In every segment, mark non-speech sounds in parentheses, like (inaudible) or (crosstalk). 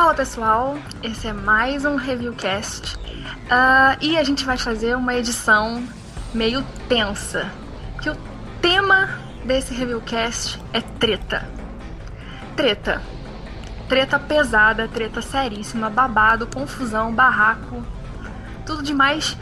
Fala pessoal, esse é mais um Reviewcast uh, e a gente vai fazer uma edição meio tensa, que o tema desse Reviewcast é treta. Treta. Treta pesada, treta seríssima, babado, confusão, barraco, tudo de mais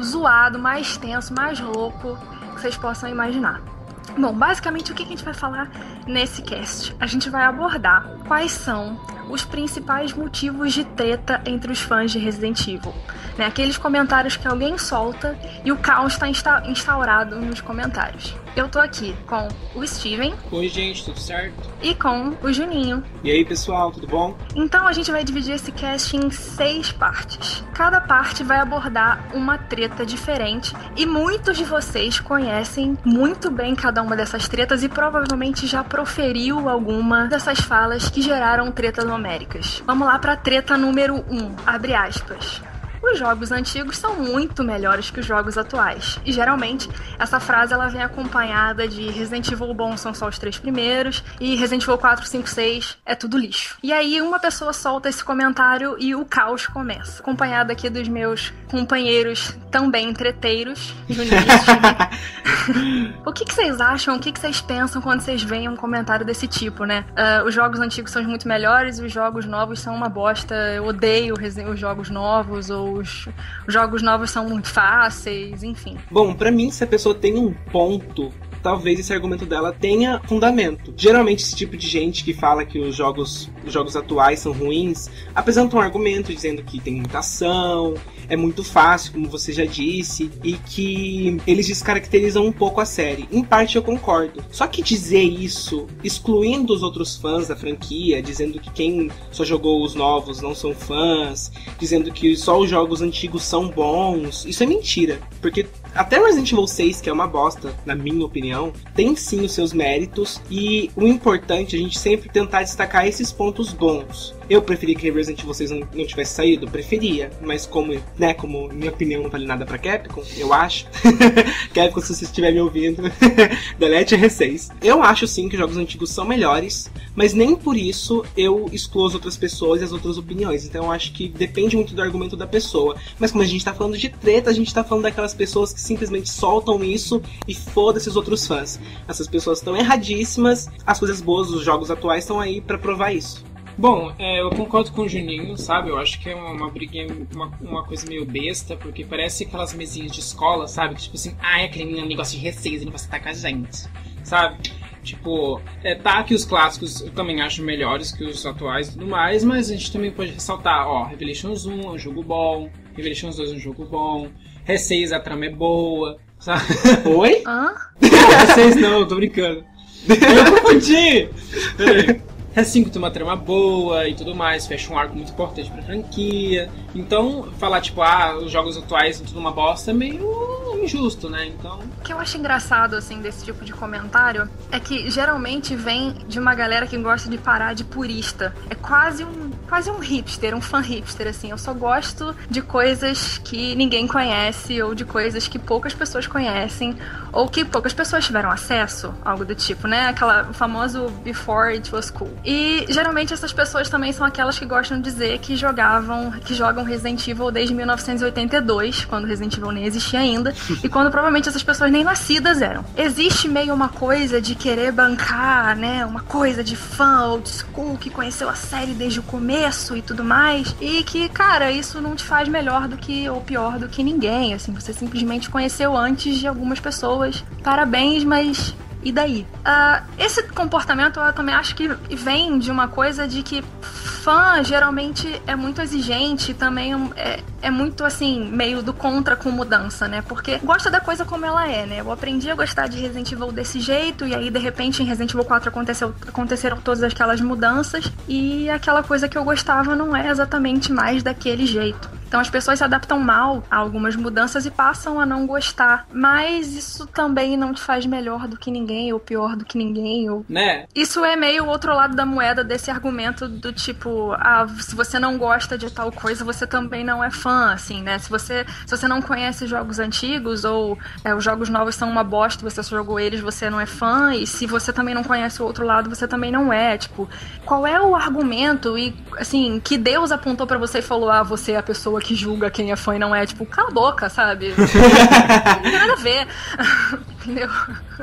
zoado, mais tenso, mais louco que vocês possam imaginar. Bom, basicamente o que a gente vai falar nesse cast? A gente vai abordar quais são os principais motivos de treta entre os fãs de Resident Evil. Né? Aqueles comentários que alguém solta e o caos está insta instaurado nos comentários. Eu tô aqui com o Steven. Oi, gente, tudo certo? E com o Juninho. E aí, pessoal, tudo bom? Então a gente vai dividir esse cast em seis partes. Cada parte vai abordar uma treta diferente e muitos de vocês conhecem muito bem cada uma dessas tretas e provavelmente já proferiu alguma dessas falas que geraram tretas homéricas. Vamos lá para treta número 1, um, abre aspas. Os jogos antigos são muito melhores que os jogos atuais. E geralmente essa frase ela vem acompanhada de Resident Evil bom são só os três primeiros e Resident Evil 4, 5, 6 é tudo lixo. E aí uma pessoa solta esse comentário e o caos começa. Acompanhado aqui dos meus companheiros também entreteiros, (laughs) O que, que, vocês acham? O que, que, vocês pensam quando vocês veem um comentário desse tipo, né? Uh, os jogos antigos são muito melhores e os jogos novos são uma bosta. Eu odeio os jogos novos ou os jogos novos são muito fáceis, enfim. Bom, para mim, se a pessoa tem um ponto talvez esse argumento dela tenha fundamento. Geralmente esse tipo de gente que fala que os jogos, os jogos atuais são ruins, apresenta um argumento dizendo que tem ação, é muito fácil, como você já disse, e que eles descaracterizam um pouco a série. Em parte eu concordo. Só que dizer isso, excluindo os outros fãs da franquia, dizendo que quem só jogou os novos não são fãs, dizendo que só os jogos antigos são bons, isso é mentira. Porque até Resident Evil 6, que é uma bosta, na minha opinião, tem sim os seus méritos e o importante é a gente sempre tentar destacar esses pontos bons. Eu preferia que Resident Evil 6 não, não tivesse saído, preferia, mas como, né, como minha opinião não vale nada pra Capcom, eu acho. (laughs) Capcom, se você estiver me ouvindo, (laughs) delete R6. Eu acho sim que os jogos antigos são melhores, mas nem por isso eu excluo as outras pessoas e as outras opiniões. Então eu acho que depende muito do argumento da pessoa. Mas como a gente tá falando de treta, a gente tá falando daquelas pessoas que simplesmente soltam isso e foda-se os outros fãs. Essas pessoas estão erradíssimas, as coisas boas dos jogos atuais estão aí para provar isso. Bom, é, eu concordo com o Juninho, sabe? Eu acho que é uma, uma briguinha, uma, uma coisa meio besta, porque parece aquelas mesinhas de escola, sabe? Que tipo assim, ah, é aquele negócio de receita, ele vai estar com a gente, sabe? Tipo, é, tá que os clássicos eu também acho melhores que os atuais e tudo mais, mas a gente também pode ressaltar, ó, Revelations 1 é um jogo bom, Revelations 2 é um jogo bom, R6 a trama é boa, sabe? (laughs) Oi? Hã? Não, R6 não, eu tô brincando. Eu confundi! Peraí. (laughs) R5 tem uma trama boa e tudo mais, fecha um arco muito importante pra franquia. Então, falar tipo, ah, os jogos atuais são tudo uma bosta é meio injusto, né? Então. O que eu acho engraçado, assim, desse tipo de comentário é que geralmente vem de uma galera que gosta de parar de purista. É quase um, quase um hipster, um fã hipster, assim. Eu só gosto de coisas que ninguém conhece, ou de coisas que poucas pessoas conhecem, ou que poucas pessoas tiveram acesso, algo do tipo, né? Aquela famoso before it was cool. E geralmente essas pessoas também são aquelas que gostam de dizer que jogavam, que jogam Resident Evil desde 1982, quando Resident Evil nem existia ainda, e quando provavelmente essas pessoas nem nascidas eram. Existe meio uma coisa de querer bancar, né? Uma coisa de fã old school que conheceu a série desde o começo e tudo mais. E que, cara, isso não te faz melhor do que ou pior do que ninguém. Assim, você simplesmente conheceu antes de algumas pessoas. Parabéns, mas e daí? Uh, esse comportamento eu também acho que vem de uma coisa de que fã geralmente é muito exigente, também é, é muito assim, meio do contra com mudança, né? Porque gosta da coisa como ela é, né? Eu aprendi a gostar de Resident Evil desse jeito, e aí de repente em Resident Evil 4 aconteceu, aconteceram todas aquelas mudanças, e aquela coisa que eu gostava não é exatamente mais daquele jeito. Então as pessoas se adaptam mal a algumas mudanças e passam a não gostar. Mas isso também não te faz melhor do que ninguém, ou pior do que ninguém. Ou... Né? Isso é meio o outro lado da moeda desse argumento do tipo, ah, se você não gosta de tal coisa, você também não é fã, assim, né? Se você, se você não conhece jogos antigos ou é, os jogos novos são uma bosta, você só jogou eles, você não é fã. E se você também não conhece o outro lado, você também não é. Tipo, qual é o argumento e, assim, que Deus apontou para você e falou, ah, você é a pessoa que julga quem é fã e não é? Tipo, cala a boca, sabe? (laughs) não tem nada a ver. (laughs) Entendeu?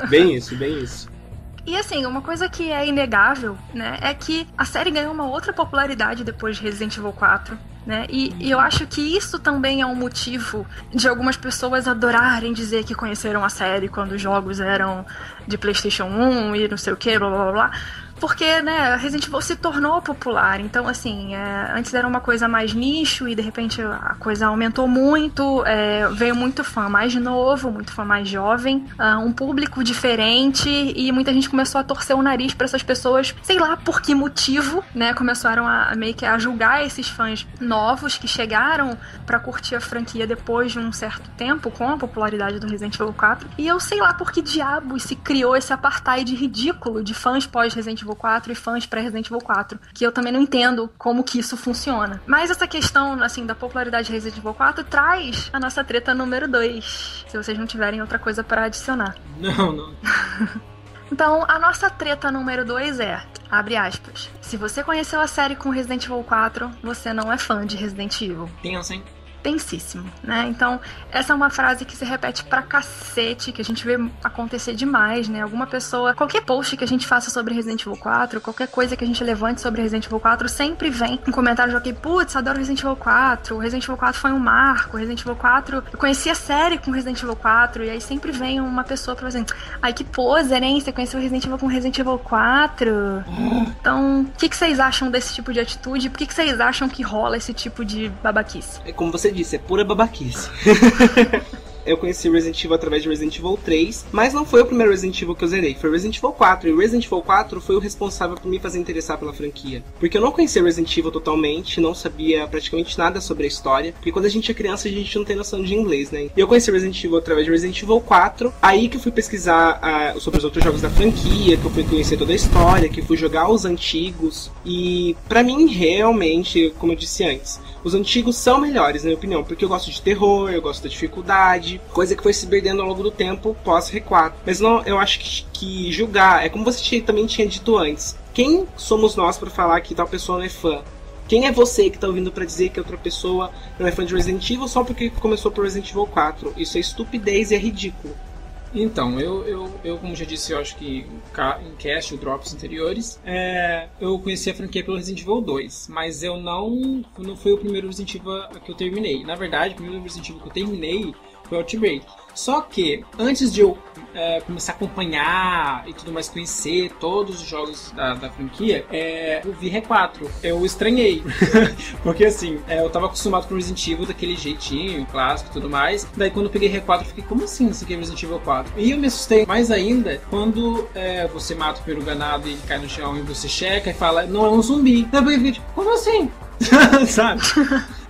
Bem isso, bem isso. E assim, uma coisa que é inegável, né, é que a série ganhou uma outra popularidade depois de Resident Evil 4. Né? E, e, eu acho que isso também é um motivo de algumas pessoas adorarem dizer que conheceram a série quando os jogos eram de PlayStation 1 e não sei o que, blá blá blá porque, né, Resident Evil se tornou popular. Então, assim, é, antes era uma coisa mais nicho e de repente a coisa aumentou muito. É, veio muito fã mais novo, muito fã mais jovem, uh, um público diferente e muita gente começou a torcer o nariz para essas pessoas, sei lá por que motivo, né? Começaram a, a meio que a julgar esses fãs novos que chegaram para curtir a franquia depois de um certo tempo com a popularidade do Resident Evil 4. E eu sei lá por que diabos se criou esse apartheid ridículo de fãs pós-Resident Evil Evil 4 e fãs para Resident Evil 4, que eu também não entendo como que isso funciona. Mas essa questão, assim, da popularidade de Resident Evil 4 traz a nossa treta número 2, se vocês não tiverem outra coisa para adicionar. (laughs) Não, não. (laughs) Então, a nossa treta número 2 é, abre aspas, se você conheceu a série com Resident Evil 4, você não é fã de Resident Evil. Pensa, hein? Tensíssimo, né? Então, essa é uma frase que se repete pra cacete, que a gente vê acontecer demais, né? Alguma pessoa, qualquer post que a gente faça sobre Resident Evil 4, qualquer coisa que a gente levante sobre Resident Evil 4, sempre vem um comentário de alguém, putz, adoro Resident Evil 4, Resident Evil 4 foi um marco, Resident Evil 4, eu conheci a série com Resident Evil 4, e aí sempre vem uma pessoa pra dizer, ai que poser, hein? Você conheceu Resident Evil com Resident Evil 4? Então, o que, que vocês acham desse tipo de atitude? Por que, que vocês acham que rola esse tipo de babaquice? É como você disse, é pura babaquice. (laughs) eu conheci Resident Evil através de Resident Evil 3, mas não foi o primeiro Resident Evil que eu zerei, foi Resident Evil 4. E Resident Evil 4 foi o responsável por me fazer interessar pela franquia. Porque eu não conhecia Resident Evil totalmente, não sabia praticamente nada sobre a história, porque quando a gente é criança a gente não tem noção de inglês, né? E eu conheci Resident Evil através de Resident Evil 4, aí que eu fui pesquisar uh, sobre os outros jogos da franquia, que eu fui conhecer toda a história, que fui jogar os antigos. E para mim, realmente, como eu disse antes, os antigos são melhores, na minha opinião, porque eu gosto de terror, eu gosto da dificuldade, coisa que foi se perdendo ao longo do tempo pós R4. Mas não, eu acho que, que julgar é como você também tinha dito antes. Quem somos nós para falar que tal pessoa não é fã? Quem é você que tá ouvindo para dizer que outra pessoa não é fã de Resident Evil só porque começou por Resident Evil 4? Isso é estupidez e é ridículo. Então, eu, eu, eu, como já disse, eu acho que em cast drops anteriores, é, eu conheci a franquia pelo Resident Evil 2, mas eu não, não foi o primeiro Resident Evil que eu terminei. Na verdade, o primeiro Resident Evil que eu terminei foi Outbreak. Só que, antes de eu é, começar a acompanhar e tudo mais, conhecer todos os jogos da, da franquia, é, eu vi R4. Eu estranhei. (laughs) Porque assim, é, eu tava acostumado com Resident Evil daquele jeitinho, clássico e tudo mais. Daí quando eu peguei R4, eu fiquei, como assim isso aqui é Resident Evil 4? E eu me assustei mais ainda quando é, você mata o primeiro ganado e cai no chão e você checa e fala, não é um zumbi. Daí eu fiquei, tipo, como assim? (laughs) Sabe?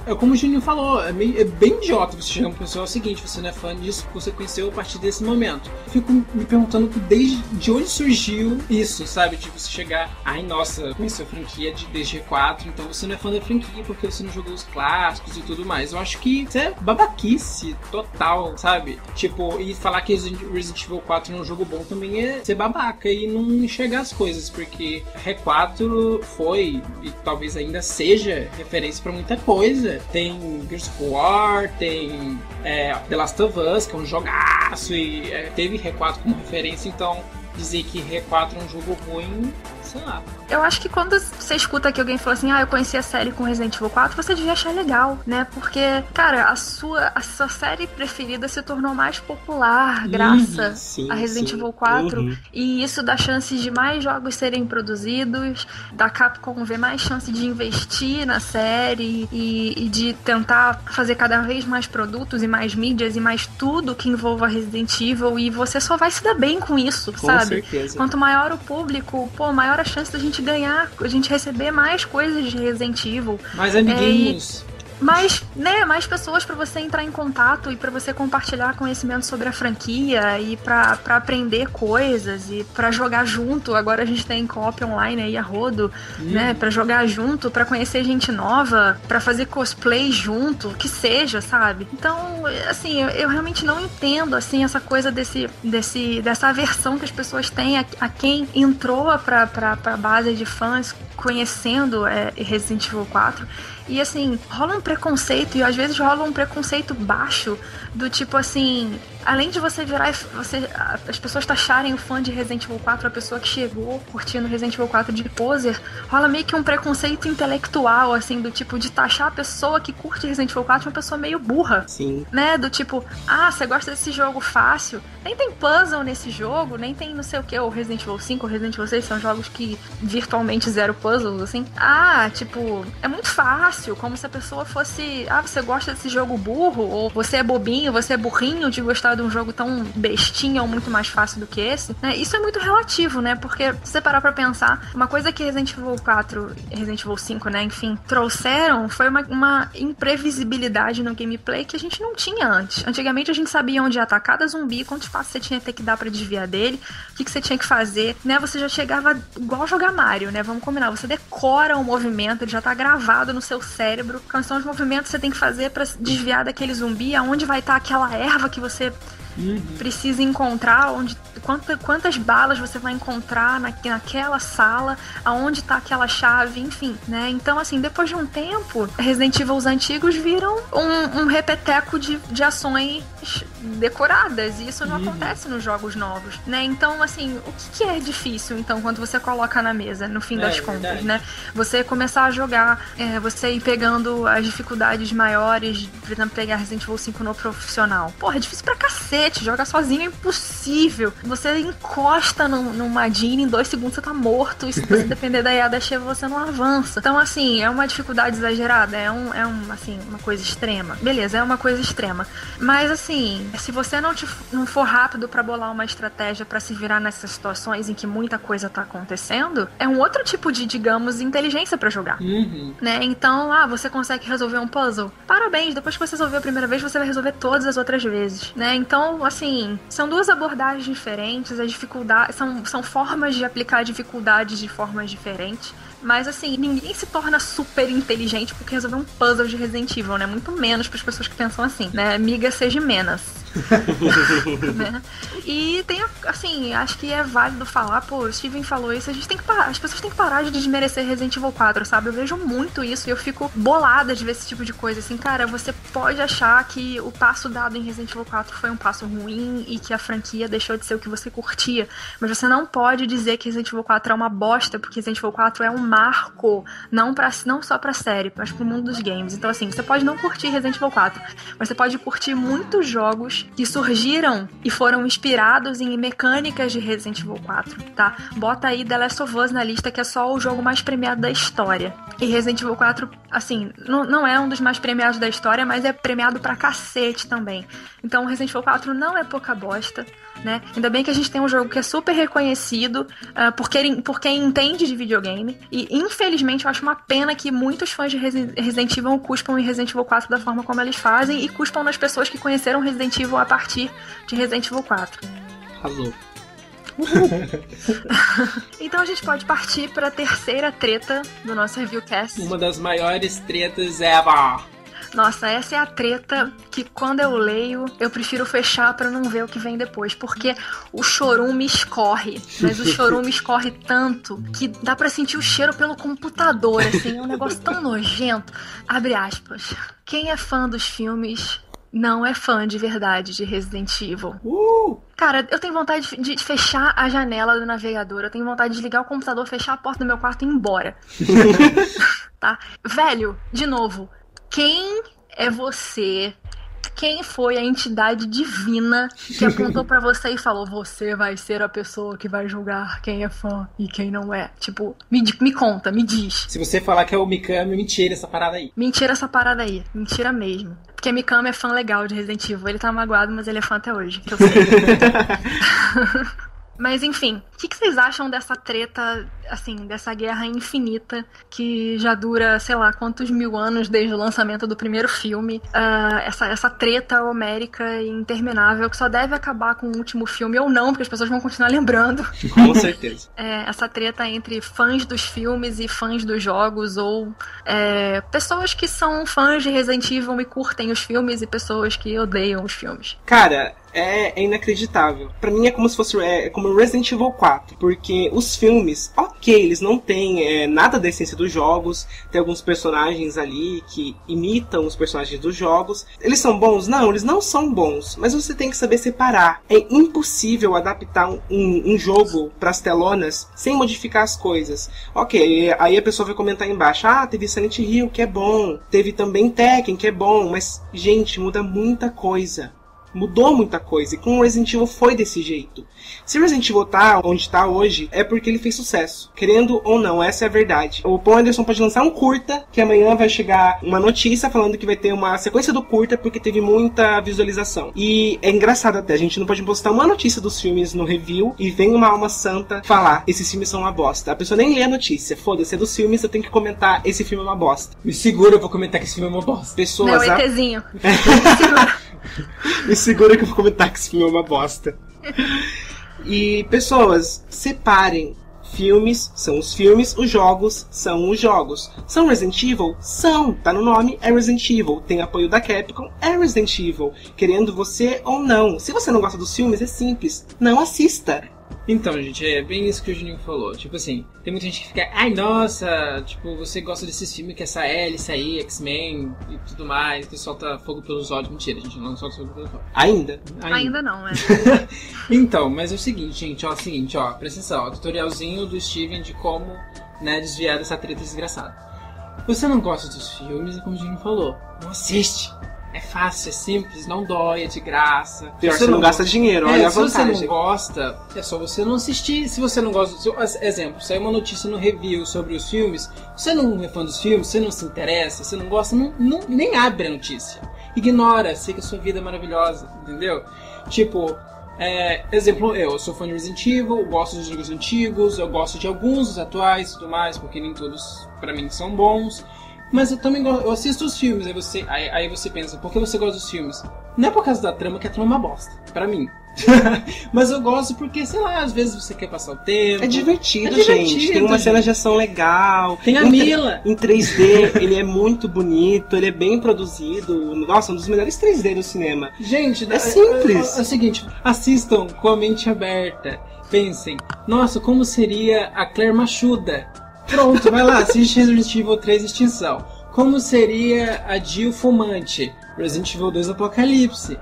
É como o Juninho falou, é, meio, é bem idiota você chegar pra pessoa, é o seguinte, você não é fã disso você conheceu a partir desse momento. Fico me perguntando desde de onde surgiu isso, sabe? De você chegar, ai nossa, conheceu a franquia de, desde 4, então você não é fã da franquia porque você não jogou os clássicos e tudo mais. Eu acho que isso é babaquice total, sabe? Tipo, e falar que Resident Evil 4 não é um jogo bom também é ser babaca e não enxergar as coisas, porque R4 foi e talvez ainda seja referência para muita coisa tem Gears of War, tem é, The Last of Us, que é um jogaço e é, teve R4 como referência, então dizer que R4 é um jogo ruim, sei lá. Eu acho que quando você escuta que alguém fala assim, ah, eu conheci a série com Resident Evil 4, você devia achar legal, né? Porque, cara, a sua, a sua série preferida se tornou mais popular graças uhum, sim, a Resident sim. Evil 4. Uhum. E isso dá chances de mais jogos serem produzidos, da Capcom ver mais chance de investir na série e, e de tentar fazer cada vez mais produtos e mais mídias e mais tudo que envolva Resident Evil. E você só vai se dar bem com isso, com sabe? Certeza. Quanto maior o público, pô, maior a chance da gente ganhar, a gente receber mais coisas de Resident Evil. Mais amiguinhos. É, mais, né, mais pessoas para você entrar em contato e para você compartilhar conhecimento sobre a franquia e para aprender coisas e para jogar junto. Agora a gente tem copy online aí a rodo, hum. né, para jogar junto, para conhecer gente nova, para fazer cosplay junto, que seja, sabe? Então, assim, eu, eu, realmente não entendo assim essa coisa desse, desse dessa aversão que as pessoas têm a, a quem entrou para para base de fãs conhecendo é, Resident Evil 4 e assim, rola um preconceito, e às vezes rola um preconceito baixo, do tipo assim, além de você virar. Você, as pessoas taxarem o fã de Resident Evil 4, a pessoa que chegou curtindo Resident Evil 4 de poser, rola meio que um preconceito intelectual, assim, do tipo, de taxar a pessoa que curte Resident Evil 4 uma pessoa meio burra. Sim. Né? Do tipo, ah, você gosta desse jogo fácil. Nem tem puzzle nesse jogo, nem tem não sei o que, o Resident Evil 5 ou Resident Evil 6 são jogos que virtualmente zero puzzles, assim. Ah, tipo, é muito fácil fácil, como se a pessoa fosse, ah, você gosta desse jogo burro, ou você é bobinho, você é burrinho de gostar de um jogo tão bestinho ou muito mais fácil do que esse, né? Isso é muito relativo, né? Porque se você parar pra pensar, uma coisa que Resident Evil 4, Resident Evil 5, né, enfim, trouxeram foi uma, uma imprevisibilidade no gameplay que a gente não tinha antes. Antigamente a gente sabia onde atacar da zumbi, quanto espaço você tinha que que dar para desviar dele, o que, que você tinha que fazer, né? Você já chegava igual jogar Mario, né? Vamos combinar, você decora o movimento, ele já tá gravado no seu cérebro, os movimentos que você tem que fazer para desviar daquele zumbi, aonde vai estar tá aquela erva que você uhum. precisa encontrar, onde quanta, quantas balas você vai encontrar na, naquela sala, aonde tá aquela chave, enfim, né? Então, assim, depois de um tempo, Resident Evil antigos viram um, um repeteco de, de ações decoradas, e isso não uhum. acontece nos jogos novos, né? Então, assim, o que, que, é difícil, então, quando você coloca na mesa, no fim é, das contas, verdade. né? Você começar a jogar, é, você ir pegando as dificuldades maiores, por exemplo, pegar Resident Evil 5 no profissional. Porra, é difícil pra cacete, jogar sozinho é impossível. Você encosta num, numa Jean, em dois segundos você tá morto, e se você (laughs) depender da Yada Sheva, você não avança. Então, assim, é uma dificuldade exagerada, é, um, é um, assim, uma coisa extrema. Beleza, é uma coisa extrema. Mas, assim, se você não, te, não for rápido para bolar uma estratégia para se virar nessas situações em que muita coisa tá acontecendo, é um outro tipo de, digamos, inteligência para jogar. Uhum. Né? Então, ah, você consegue resolver um puzzle. Parabéns, depois que você resolveu a primeira vez, você vai resolver todas as outras vezes, né? Então, assim, são duas abordagens diferentes, as dificuldades são, são formas de aplicar dificuldades de formas diferentes. Mas assim, ninguém se torna super inteligente porque resolveu um puzzle de Resident Evil, né? Muito menos para as pessoas que pensam assim, né? Amiga seja menos. Né? (laughs) E tem, assim, acho que é válido falar, pô, o Steven falou isso, a gente tem que parar, as pessoas têm que parar de desmerecer Resident Evil 4, sabe? Eu vejo muito isso e eu fico bolada de ver esse tipo de coisa, assim, cara, você pode achar que o passo dado em Resident Evil 4 foi um passo ruim e que a franquia deixou de ser o que você curtia, mas você não pode dizer que Resident Evil 4 é uma bosta, porque Resident Evil 4 é um marco, não, pra, não só pra série, mas pro mundo dos games. Então, assim, você pode não curtir Resident Evil 4, mas você pode curtir muitos jogos que surgiram e foram inspirados em mecânicas de Resident Evil 4, tá? Bota aí The Last of Us na lista, que é só o jogo mais premiado da história. E Resident Evil 4, assim, não, não é um dos mais premiados da história, mas é premiado pra cacete também. Então, Resident Evil 4 não é pouca bosta né? Ainda bem que a gente tem um jogo que é super reconhecido uh, por, quem, por quem entende de videogame. E infelizmente eu acho uma pena que muitos fãs de Resident Evil cuspam em Resident Evil 4 da forma como eles fazem e cuspam nas pessoas que conheceram Resident Evil a partir de Resident Evil 4. Arrasou. (laughs) então a gente pode partir para a terceira treta do nosso reviewcast. Uma das maiores tretas ever. Nossa, essa é a treta que quando eu leio, eu prefiro fechar para não ver o que vem depois, porque o chorume escorre, mas o (laughs) chorume escorre tanto que dá para sentir o cheiro pelo computador, assim, é um negócio tão nojento. Abre aspas. Quem é fã dos filmes não é fã de verdade de Resident Evil. Uh! Cara, eu tenho vontade de, de, fechar a janela do navegador, eu tenho vontade de ligar o computador, fechar a porta do meu quarto e ir embora. (laughs) tá? Velho, de novo, quem é você? Quem foi a entidade divina que apontou para você e falou: Você vai ser a pessoa que vai julgar quem é fã e quem não é? Tipo, me, me conta, me diz. Se você falar que é o Mikami, mentira essa parada aí. Mentira essa parada aí. Mentira mesmo. Porque Mikami é fã legal de Resident Evil. Ele tá magoado, mas ele é fã até hoje. Que eu sei. (laughs) Mas enfim, o que, que, vocês acham dessa treta, assim, dessa guerra infinita que já dura, sei lá, quantos mil anos desde o lançamento do primeiro filme? Uh, essa, essa treta homérica e interminável que só deve acabar com o último filme ou não, porque as pessoas vão continuar lembrando. (laughs) Com certeza. (laughs) é, essa treta entre fãs dos filmes e fãs dos jogos, ou é, pessoas que são fãs de Resident Evil e curtem os filmes e pessoas que odeiam os filmes. Cara, é, é inacreditável. Para mim é como se fosse é, é, como Resident Evil 4, porque os filmes, ok, eles não têm é, nada da essência dos jogos, tem alguns personagens ali que imitam os personagens dos jogos. Eles são bons? Não, eles não são bons, mas você tem que saber separar. É impossível adaptar um, um jogo para as telonas sem modificar as coisas. Ok, aí a pessoa vai comentar embaixo: ah, teve Silent Hill que é bom, teve também Tekken que é bom, mas gente, muda muita coisa mudou muita coisa. E com o Resident Evil foi desse jeito. Se o Resident Evil tá onde tá hoje, é porque ele fez sucesso. Querendo ou não, essa é a verdade. O Paul Anderson pode lançar um curta, que amanhã vai chegar uma notícia falando que vai ter uma sequência do curta porque teve muita visualização. E é engraçado até, a gente não pode postar uma notícia dos filmes no review e vem uma alma santa falar, esses filmes são uma bosta. A pessoa nem lê a notícia. Foda-se, é dos filmes, você tem que comentar, esse filme é uma bosta. Me segura, eu vou comentar que esse filme é uma bosta. Pessoas... Não, ETzinho. (laughs) Me segura que eu vou comentar que esse filme é uma bosta. E, pessoas, separem. Filmes são os filmes, os jogos são os jogos. São Resident Evil? São! Tá no nome, é Resident Evil. Tem apoio da Capcom, é Resident Evil. Querendo você ou não. Se você não gosta dos filmes, é simples. Não assista. Então, gente, é bem isso que o Juninho falou. Tipo assim, tem muita gente que fica, ai nossa, tipo, você gosta desses filmes que essa Alice aí, X-Men e tudo mais, que solta fogo pelos olhos. Mentira, a gente não solta fogo pelos olhos. Ainda? Ainda, Ainda não, é. (laughs) então, mas é o seguinte, gente, ó, é o seguinte, ó, presta atenção, ó, tutorialzinho do Steven de como, né, desviar dessa treta desgraçada. Você não gosta dos filmes, como o Juninho falou, não assiste. É fácil, é simples, não dói, é de graça. Pior você não, não gasta dinheiro, é, olha a vantagem. Se você não gosta, é só você não assistir. Se você não gosta, se, exemplo, saiu uma notícia no review sobre os filmes, você não é fã dos filmes, você não se interessa, você não gosta, não, não, nem abre a notícia. Ignora, sei que a sua vida é maravilhosa, entendeu? Tipo, é, exemplo, eu, eu sou fã de Resident Evil, gosto dos jogos antigos, eu gosto de alguns dos atuais e tudo mais, porque nem todos para mim são bons. Mas eu também gosto, eu assisto os filmes, aí você, aí, aí, você pensa, por que você gosta dos filmes? Não é por causa da trama, que a trama é uma bosta, pra mim. (laughs) Mas eu gosto porque, sei lá, às vezes você quer passar o tempo. É divertido, é divertido gente. Tem uma cena de ação legal. Tem a em Mila. Em 3D, ele é muito bonito, ele é bem produzido. Nossa, um dos melhores 3D do cinema. Gente, é simples. É, é, é o seguinte, assistam com a mente aberta. Pensem, nossa, como seria a Claire Machuda? Pronto, vai lá, assiste Resident Evil 3 Extinção. Como seria a Jill Fumante? Resident Evil 2 Apocalipse.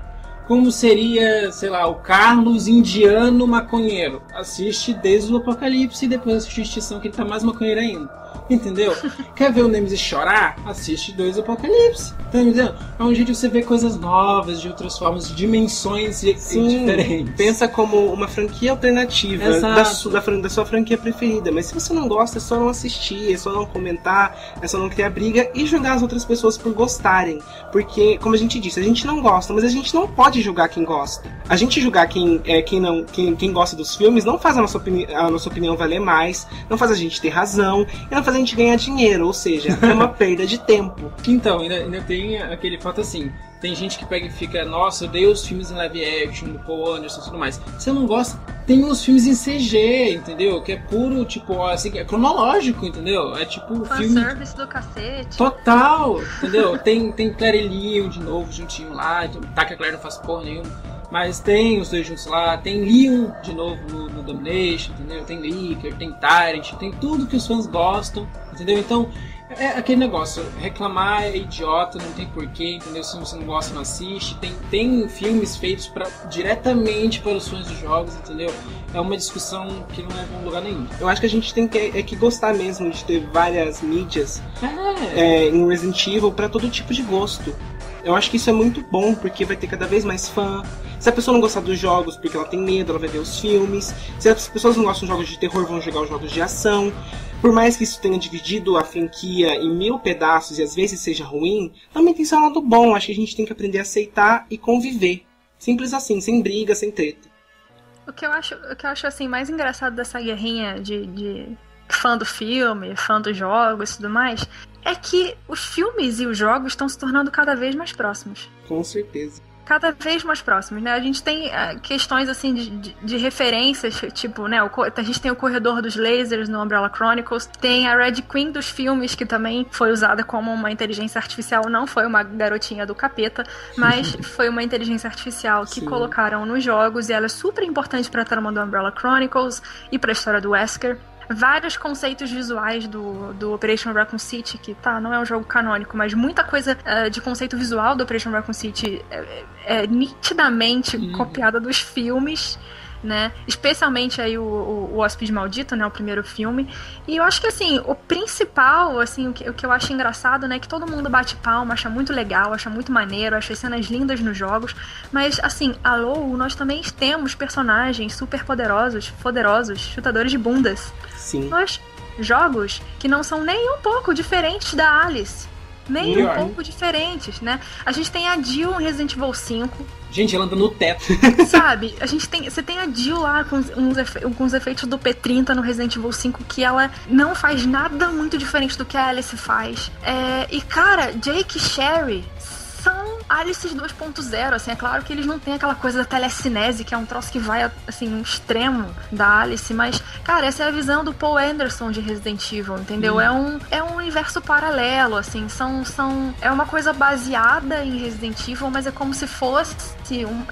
Como seria, sei lá, o Carlos Indiano Maconheiro? Assiste desde o Apocalipse e depois assiste Extinção, que ele tá mais maconheiro ainda. Entendeu? Quer ver o Nemesis chorar? Assiste dois Apocalipse. Tá entendendo? É um jeito de você ver coisas novas, de outras formas, de dimensões Sim, diferentes. Pensa como uma franquia alternativa da, su, da, da, sua franquia preferida. Mas se você não gosta, é só não assistir, é só não comentar, é só não criar briga e julgar as outras pessoas por gostarem. Porque, como a gente disse, a gente não gosta, mas a gente não pode julgar quem gosta. A gente julgar quem, é, quem, não, quem, quem gosta dos filmes não faz a nossa, opini a nossa opinião valer mais, não faz a gente ter razão e não faz a gente ganhar dinheiro, ou seja, é uma (laughs) perda de tempo. Então, ainda, ainda tem aquele fato assim. Tem gente que pega e fica, nossa, eu dei os filmes em live action do Paul Anderson e tudo mais. Você não gosta? Tem uns filmes em CG, entendeu? Que é puro, tipo, assim, é cronológico, entendeu? É tipo Fan filme. service do cacete. Total, (laughs) entendeu? tem, tem Claire Leon de novo juntinho lá. Tá que a Claire não faz porra nenhuma. Mas tem os dois juntos lá, tem Leon de novo no, no Domination, entendeu? Tem Licker, tem Tyrant, tem tudo que os fãs gostam, entendeu? Então, é aquele negócio, reclamar é idiota, não tem porquê, entendeu? Se você não gosta, não assiste. Tem, tem filmes feitos pra, diretamente para os fãs dos jogos, entendeu? É uma discussão que não leva a lugar nenhum. Eu acho que a gente tem que, é que gostar mesmo de ter várias mídias é. É, em Resident Evil para todo tipo de gosto. Eu acho que isso é muito bom, porque vai ter cada vez mais fã. Se a pessoa não gostar dos jogos porque ela tem medo, ela vai ver os filmes. Se as pessoas não gostam de jogos de terror, vão jogar os jogos de ação. Por mais que isso tenha dividido a franquia em mil pedaços e às vezes seja ruim, também tem seu lado bom. Acho que a gente tem que aprender a aceitar e conviver. Simples assim, sem briga, sem treta. O que eu acho, o que eu acho assim, mais engraçado dessa guerrinha de, de fã do filme, fã dos jogos e tudo mais, é que os filmes e os jogos estão se tornando cada vez mais próximos. Com certeza cada vez mais próximos, né? A gente tem uh, questões assim de, de, de, referências, tipo, né? O, a gente tem o corredor dos lasers no Umbrella Chronicles, tem a Red Queen dos filmes, que também foi usada como uma inteligência artificial, não foi uma garotinha do capeta, mas (laughs) foi uma inteligência artificial que Sim. colocaram nos jogos e ela é super importante para a trama do Umbrella Chronicles e para a história do Wesker vários conceitos visuais do, do Operation Raccoon City, que tá, não é um jogo canônico, mas muita coisa uh, de conceito visual do Operation Raccoon City é, é nitidamente uhum. copiada dos filmes né? Especialmente aí o, o, o Hóspede Maldito, né? O primeiro filme. E eu acho que, assim, o principal, assim, o que, o que eu acho engraçado, né? É que todo mundo bate palma, acha muito legal, acha muito maneiro, acha as cenas lindas nos jogos. Mas, assim, alô, nós também temos personagens super poderosos, poderosos, chutadores de bundas. Sim. Nós, jogos que não são nem um pouco diferentes da Alice nem um pouco diferentes, né? A gente tem a Jill em Resident Evil 5. Gente, ela anda no teto. (laughs) Sabe? A gente tem. Você tem a Jill lá com, efe, com os efeitos do P30 no Resident Evil 5 que ela não faz nada muito diferente do que a Alice faz. É, e, cara, Jake e Sherry são Alice 2.0, assim, é claro que eles não têm aquela coisa da telecinese, que é um troço que vai, assim, no extremo da Alice, mas, cara, essa é a visão do Paul Anderson de Resident Evil, entendeu? Hum. É, um, é um universo paralelo, assim, são, são... É uma coisa baseada em Resident Evil, mas é como se fosse um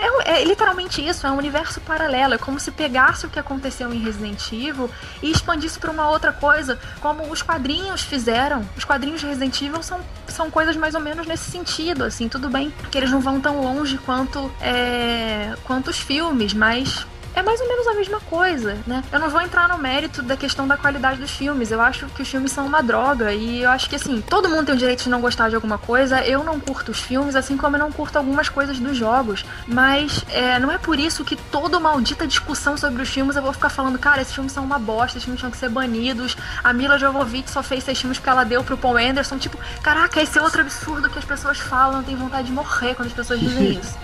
é, é, literalmente isso, é um universo paralelo. É como se pegasse o que aconteceu em Resident Evil e expandisse para uma outra coisa, como os quadrinhos fizeram. Os quadrinhos de Resident Evil são, são coisas mais ou menos nesse sentido, assim, tudo bem que eles não vão tão longe quanto, é, quanto os filmes, mas é mais ou menos a mesma coisa, né? Eu não vou entrar no mérito da questão da qualidade dos filmes. Eu acho que os filmes são uma droga e eu acho que assim, todo mundo tem o direito de não gostar de alguma coisa. Eu não curto os filmes, assim como eu não curto algumas coisas dos jogos. Mas é, não é por isso que toda maldita discussão sobre os filmes eu vou ficar falando, cara, esses filmes são uma bosta, esses filmes tinham que ser banidos. A Mila Jovovich só fez seis filmes porque ela deu pro Paul Anderson. Tipo, caraca, esse é outro absurdo que as pessoas falam. Tem vontade de morrer quando as pessoas dizem (laughs) isso.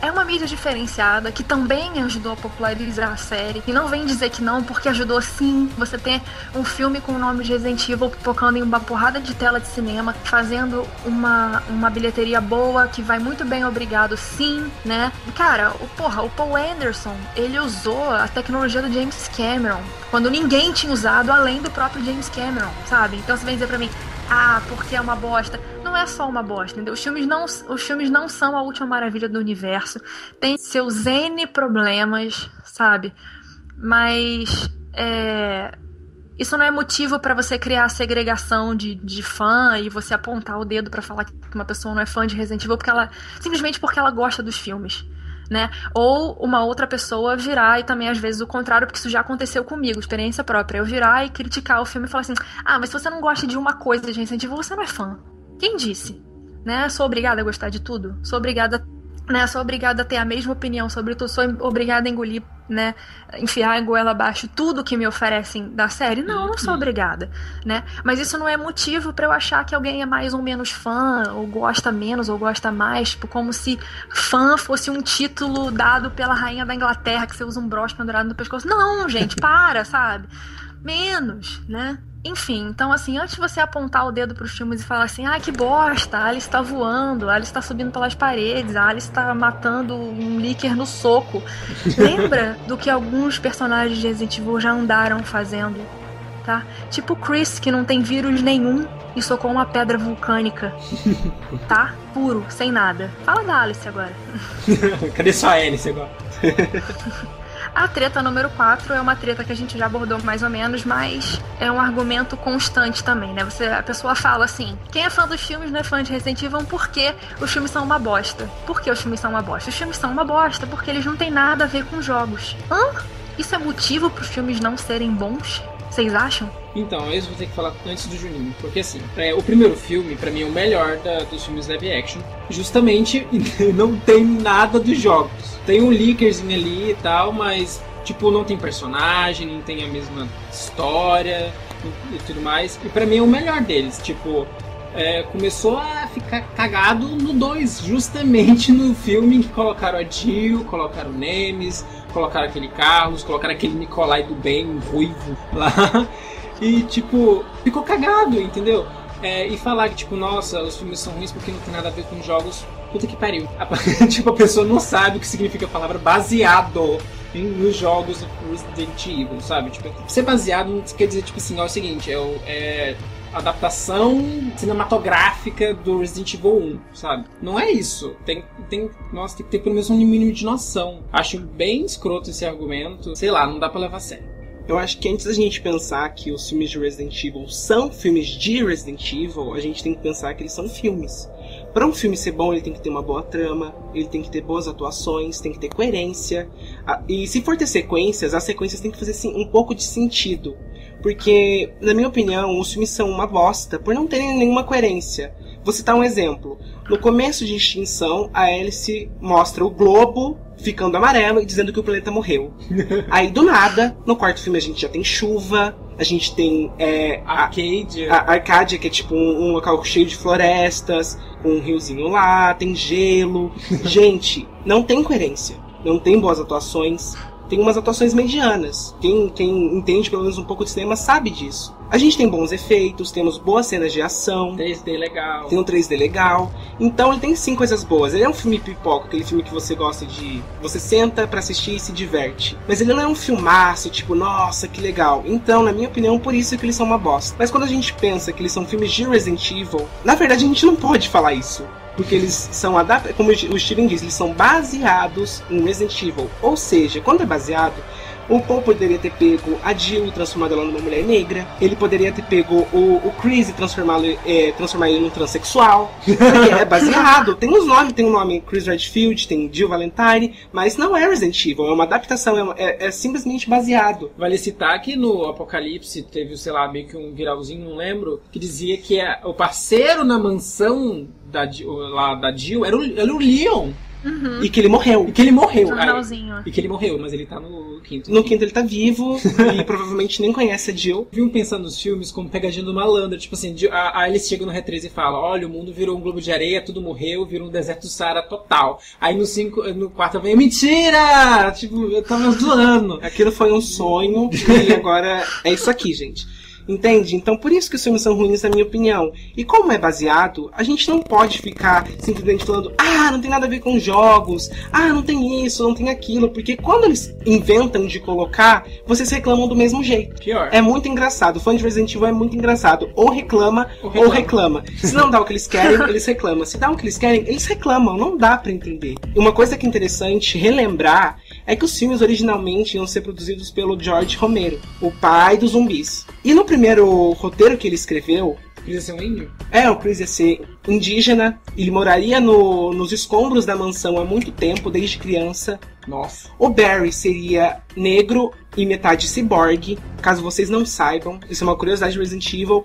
É uma mídia diferenciada que também ajudou a popularizar a série. E não vem dizer que não, porque ajudou sim. Você ter um filme com o nome de Resident Evil tocando em uma porrada de tela de cinema, fazendo uma, uma bilheteria boa, que vai muito bem, obrigado, sim, né? Cara, o, porra, o Paul Anderson, ele usou a tecnologia do James Cameron quando ninguém tinha usado além do próprio James Cameron, sabe? Então você vem dizer pra mim, ah, porque é uma bosta. Não é só uma bosta, entendeu? Os filmes não, os filmes não são a última maravilha do universo. Tem seus N problemas, sabe? Mas é, isso não é motivo para você criar segregação de, de fã e você apontar o dedo para falar que uma pessoa não é fã de Resident Evil porque ela simplesmente porque ela gosta dos filmes né? Ou uma outra pessoa virar e também às vezes o contrário, porque isso já aconteceu comigo, experiência própria. Eu virar e criticar o filme e falar assim: "Ah, mas se você não gosta de uma coisa de incentivo, você não é fã". Quem disse? Né? Sou obrigada a gostar de tudo? Sou obrigada né? Sou obrigada a ter a mesma opinião sobre tudo, sou obrigada a engolir, né? Enfiar a goela abaixo tudo que me oferecem da série. Não, não sou uhum. obrigada, né? Mas isso não é motivo para eu achar que alguém é mais ou menos fã, ou gosta menos, ou gosta mais, tipo, como se fã fosse um título dado pela rainha da Inglaterra que você usa um broche pendurado no pescoço. Não, gente, para, sabe? Menos, né? Enfim, então assim, antes de você apontar o dedo pros filmes e falar assim, ah, que bosta, a Alice tá voando, a Alice tá subindo pelas paredes, a Alice tá matando um líquido no soco. (laughs) Lembra do que alguns personagens de Resident Evil já andaram fazendo, tá? Tipo o Chris, que não tem vírus nenhum e socou uma pedra vulcânica, (laughs) tá? Puro, sem nada. Fala da Alice agora. (laughs) Cadê sua Alice agora? A treta número 4 é uma treta que a gente já abordou mais ou menos, mas é um argumento constante também, né? Você, a pessoa fala assim: quem é fã dos filmes não é fã de Resident Evil porque os filmes são uma bosta. Por que os filmes são uma bosta? Os filmes são uma bosta porque eles não têm nada a ver com jogos. Hã? Isso é motivo para os filmes não serem bons? Vocês acham? Então, isso vou ter que falar antes do Juninho. Porque assim, é, o primeiro filme, para mim, é o melhor da, dos filmes live action. Justamente (laughs) não tem nada dos jogos. Tem um leakerzinho ali e tal, mas tipo, não tem personagem, não tem a mesma história e tudo mais. E para mim é o melhor deles. Tipo, é, começou a ficar cagado no 2, justamente no filme que colocaram a Jill, colocaram o Nemes, colocaram aquele Carlos, colocaram aquele Nicolai do bem, ruivo lá. (laughs) E, tipo, ficou cagado, entendeu? É, e falar que, tipo, nossa, os filmes são ruins porque não tem nada a ver com jogos. Puta que pariu. (laughs) A, tipo, a pessoa não sabe o que significa a palavra baseado em, nos jogos do Resident Evil, sabe? Tipo, ser baseado quer dizer, tipo assim, ó, é o seguinte, é, é adaptação cinematográfica do Resident Evil 1, sabe? Não é isso. Tem, tem, nossa, tem que ter pelo menos um mínimo de noção. Acho bem escroto esse argumento. Sei lá, não dá pra levar a sério. Eu acho que antes da gente pensar que os filmes de Resident Evil são filmes de Resident Evil, a gente tem que pensar que eles são filmes. Para um filme ser bom, ele tem que ter uma boa trama, ele tem que ter boas atuações, tem que ter coerência. E se for ter sequências, as sequências têm que fazer um pouco de sentido. Porque, na minha opinião, os filmes são uma bosta por não terem nenhuma coerência. Vou citar um exemplo. No começo de Extinção, a Alice mostra o globo ficando amarelo e dizendo que o planeta morreu. (laughs) Aí, do nada, no quarto filme a gente já tem chuva, a gente tem é, Arcadia. A, a Arcadia, que é tipo um, um, local cheio de florestas, com um riozinho lá, tem gelo. (laughs) gente, não tem coerência. Não tem boas atuações tem umas atuações medianas. Quem, quem entende pelo menos um pouco de cinema sabe disso. A gente tem bons efeitos, temos boas cenas de ação. 3D legal. Tem um 3D legal. Então ele tem sim coisas boas. Ele é um filme pipoca, aquele filme que você gosta de. Você senta para assistir e se diverte. Mas ele não é um filmaço, tipo, nossa, que legal. Então, na minha opinião, por isso que eles são uma bosta. Mas quando a gente pensa que eles são filmes de Resident Evil, na verdade a gente não pode falar isso porque eles são adaptados, como o Steven diz, eles são baseados em Resident Evil. Ou seja, quando é baseado, o Paul poderia ter pego a Jill e transformado ela numa mulher negra. Ele poderia ter pego o, o Chris e transformá-lo, é, transformar ele num transexual. é baseado. Tem os nomes, tem o nome Chris Redfield, tem Jill Valentine, mas não é Resident Evil, é uma adaptação, é, é, é simplesmente baseado. Vale citar que no Apocalipse teve, sei lá, meio que um viralzinho, não lembro, que dizia que é, o parceiro na mansão da, lá da Jill era o, era o Leon. Uhum. E que ele morreu. E que ele morreu. Aí, e que ele morreu, mas ele tá no quinto. No quinto ele tá vivo (laughs) e provavelmente nem conhece a Jill. Viu pensando nos filmes como pegadinha do malandro. Tipo assim, a, a eles chegam no Re3 e falam: olha, o mundo virou um globo de areia, tudo morreu, virou um deserto do Saara total. Aí no, cinco, no quarto vem: mentira! Tipo, eu tava zoando. Aquilo foi um sonho e agora é isso aqui, gente. Entende? Então por isso que os filmes são ruins, na minha opinião. E como é baseado, a gente não pode ficar simplesmente falando, ah, não tem nada a ver com jogos, ah, não tem isso, não tem aquilo, porque quando eles inventam de colocar, vocês reclamam do mesmo jeito. Pior. É muito engraçado. O fã de Resident Evil é muito engraçado. Ou reclama, ou reclama. ou reclama. Se não dá o que eles querem, (laughs) eles reclamam. Se dá o que eles querem, eles reclamam. Não dá para entender. E uma coisa que é interessante relembrar é que os filmes originalmente iam ser produzidos pelo George Romero, o pai dos zumbis. E no primeiro roteiro que ele escreveu, Chris ia ser um índio? É, o Chris ia ser indígena. Ele moraria no, nos escombros da mansão há muito tempo, desde criança. Nossa. O Barry seria negro e metade ciborgue, caso vocês não saibam. Isso é uma curiosidade de Resident Evil.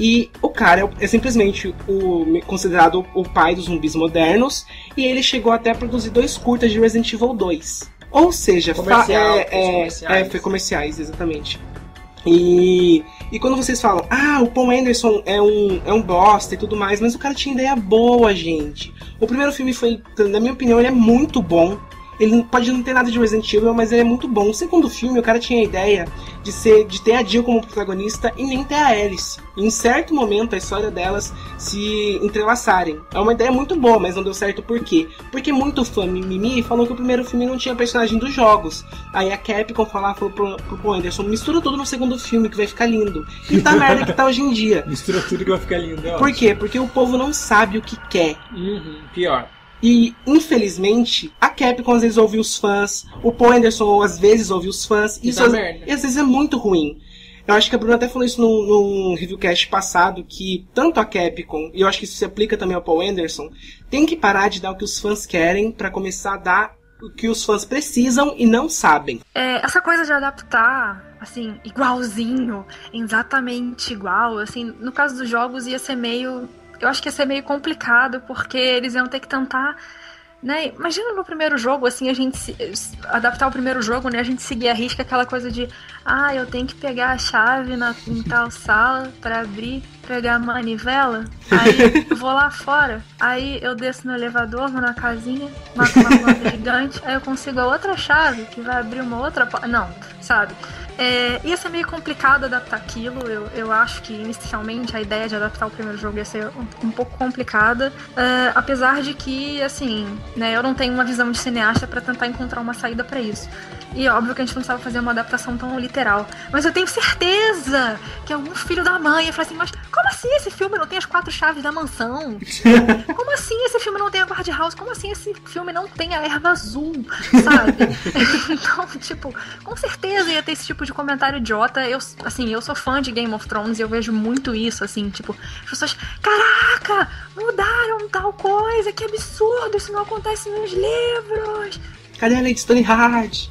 E o cara é, é simplesmente o, considerado o pai dos zumbis modernos. E ele chegou até a produzir dois curtas de Resident Evil 2. Ou seja, Comercial, é, é, comerciais. é, foi comerciais, exatamente. E, e quando vocês falam, ah, o Paul Anderson é um, é um bosta e tudo mais, mas o cara tinha ideia boa, gente. O primeiro filme foi, na minha opinião, ele é muito bom. Ele pode não ter nada de Resident Evil, mas ele é muito bom. O segundo filme, o cara tinha a ideia de ser de ter a Jill como protagonista e nem ter a Alice. E em certo momento a história delas se entrelaçarem. É uma ideia muito boa, mas não deu certo por quê? Porque muito fã mimimi falou que o primeiro filme não tinha personagem dos jogos. Aí a Capcom falou, falou pro, pro, Anderson, mistura tudo no segundo filme que vai ficar lindo. E tá merda que tá hoje em dia. (laughs) Mistura tudo que vai ficar lindo. É por quê? Porque o povo não sabe o que quer. Uhum, pior. E, infelizmente, a Capcom às vezes ouve os fãs, o Paul Anderson às vezes ouve os fãs, e isso às, e às vezes é muito ruim. Eu acho que a Bruna até falou isso num, num reviewcast passado, que tanto a Capcom, e eu acho que isso se aplica também ao Paul Anderson, tem que parar de dar o que os fãs querem para começar a dar o que os fãs precisam e não sabem. É, essa coisa de adaptar, assim, igualzinho, exatamente igual, assim, no caso dos jogos ia ser meio eu acho que ia ser meio complicado, porque eles iam ter que tentar né? Imagina no primeiro jogo, assim, a gente se, adaptar o primeiro jogo, né? A gente seguir a risca aquela coisa de ah, eu tenho que pegar a chave na, em tal sala para abrir, pegar a manivela. Aí eu (laughs) vou lá fora. Aí eu desço no elevador, vou na casinha, mato uma gigante, aí eu consigo a outra chave que vai abrir uma outra porta. Não, sabe? É, ia ser meio complicado adaptar aquilo. Eu, eu acho que inicialmente a ideia de adaptar o primeiro jogo ia ser um, um pouco complicada. É, apesar de que, assim, né, eu não tenho uma visão de cineasta para tentar encontrar uma saída para isso. E óbvio que a gente não precisava fazer uma adaptação tão literal. Mas eu tenho certeza que algum filho da mãe ia falar assim: Mas como assim esse filme não tem as quatro chaves da mansão? (laughs) Como assim esse filme não tem a guard-house? Como assim esse filme não tem a erva azul? Sabe? (laughs) então, tipo, com certeza ia ter esse tipo de comentário idiota. Eu, assim, eu sou fã de Game of Thrones e eu vejo muito isso, assim, tipo, as pessoas: Caraca, mudaram tal coisa, que absurdo, isso não acontece nos livros. Cadê a Lady Stoneheart?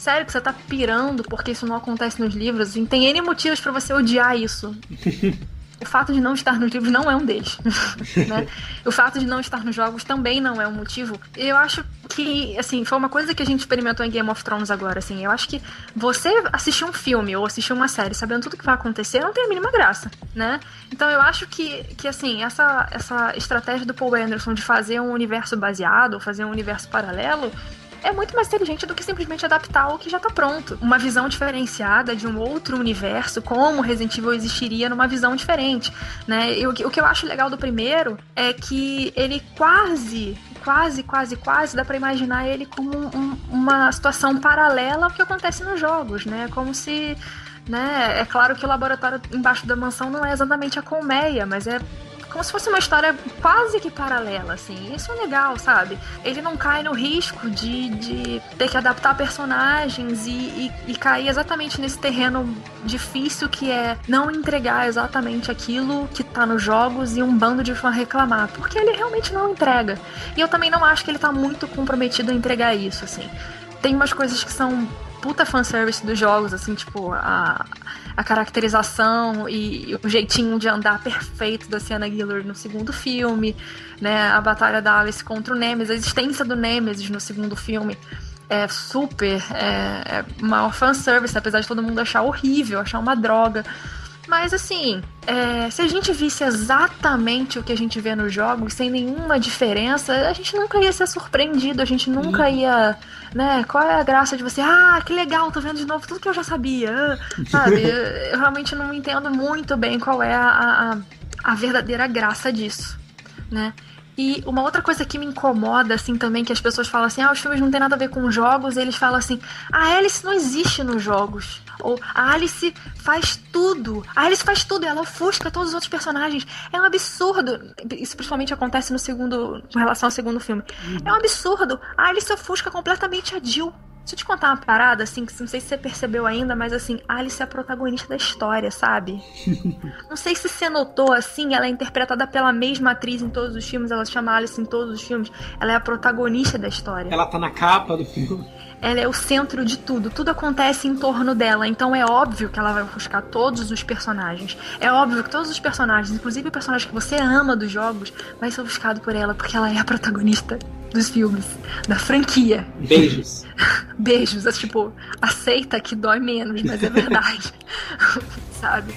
Sério que você tá pirando porque isso não acontece nos livros? E tem N motivos para você odiar isso. (laughs) o fato de não estar nos livros não é um deles. (laughs) né? O fato de não estar nos jogos também não é um motivo. Eu acho que, assim, foi uma coisa que a gente experimentou em Game of Thrones agora, assim. Eu acho que você assistir um filme ou assistir uma série sabendo tudo que vai acontecer não tem a mínima graça, né? Então eu acho que, que assim, essa, essa estratégia do Paul Anderson de fazer um universo baseado, ou fazer um universo paralelo, é muito mais inteligente do que simplesmente adaptar o que já tá pronto. Uma visão diferenciada de um outro universo, como Resident Evil existiria numa visão diferente, né? E o, que eu acho legal do primeiro é que ele quase quase, quase, quase dá para imaginar ele como um, uma situação paralela ao que acontece nos jogos, né? Como se, né? É claro que o laboratório embaixo da mansão não é exatamente a colmeia, mas é como se fosse uma história quase que paralela, assim. Isso é legal, sabe? Ele não cai no risco de, de ter que adaptar personagens e, e, e cair exatamente nesse terreno difícil que é não entregar exatamente aquilo que tá nos jogos e um bando de fã reclamar, porque ele realmente não entrega. E eu também não acho que ele tá muito comprometido a entregar isso, assim. Tem umas coisas que são puta fanservice dos jogos, assim, tipo, a, a caracterização e, o jeitinho de andar perfeito da Sienna Gillard no segundo filme, né? A batalha da Alice contra o Nemesis, a existência do Nemesis no segundo filme é super é, é maior fanservice, apesar de todo mundo achar horrível, achar uma droga. Mas assim, é, se a gente visse exatamente o que a gente vê nos jogos, sem nenhuma diferença, a gente nunca ia ser surpreendido, a gente nunca ia. Né? Qual é a graça de você, ah, que legal, tô vendo de novo tudo que eu já sabia. Sabe? eu realmente não entendo muito bem qual é a, a, a verdadeira graça disso. Né? E uma outra coisa que me incomoda, assim, também, que as pessoas falam assim, ah, os filmes não tem nada a ver com jogos, eles falam assim, a Alice não existe nos jogos. Ou a Alice faz tudo. A Alice faz tudo, ela ofusca todos os outros personagens. É um absurdo. Isso principalmente acontece no segundo. com relação ao segundo filme. É um absurdo. A Alice ofusca completamente a Jill. Deixa eu te contar uma parada, assim, que não sei se você percebeu ainda, mas assim, Alice é a protagonista da história, sabe? (laughs) não sei se você notou, assim, ela é interpretada pela mesma atriz em todos os filmes, ela se chama Alice em todos os filmes. Ela é a protagonista da história. Ela tá na capa do filme ela é o centro de tudo, tudo acontece em torno dela, então é óbvio que ela vai ofuscar todos os personagens. É óbvio que todos os personagens, inclusive o personagem que você ama dos jogos, vai ser ofuscado por ela, porque ela é a protagonista dos filmes, da franquia. Beijos. (laughs) Beijos, é tipo, aceita que dói menos, mas é verdade. (laughs) Sabe?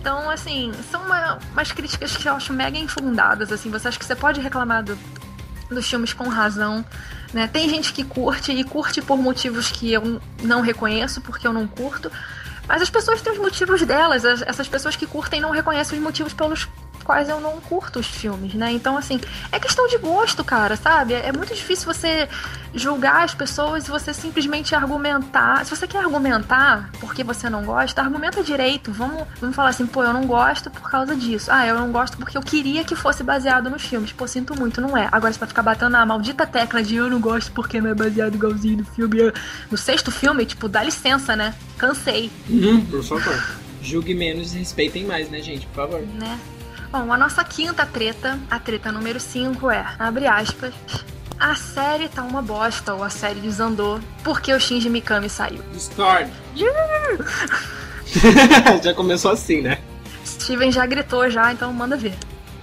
Então, assim, são uma, umas críticas que eu acho mega infundadas, assim, você acha que você pode reclamar do, dos filmes com razão, né? Tem gente que curte e curte por motivos que eu não reconheço, porque eu não curto. Mas as pessoas têm os motivos delas. Essas pessoas que curtem não reconhecem os motivos pelos quais eu não curto os filmes, né? Então, assim, é questão de gosto, cara, sabe? É muito difícil você julgar as pessoas e você simplesmente argumentar. Se você quer argumentar porque você não gosta, argumenta direito. Vamos, vamos falar assim, pô, eu não gosto por causa disso. Ah, eu não gosto porque eu queria que fosse baseado nos filmes. Pô, sinto muito, não é. Agora você vai ficar batendo na maldita tecla de eu não gosto porque não é baseado igualzinho no filme. No sexto filme, tipo, dá licença, né? Cansei. Uhum, por favor. Julgue menos e respeitem mais, né, gente? Por favor. Né? Bom, a nossa quinta treta, a treta número 5 é, abre aspas, a série tá uma bosta, ou a série desandou, porque o Shinji Mikami saiu. Discord. (laughs) já começou assim, né? Steven já gritou já, então manda ver.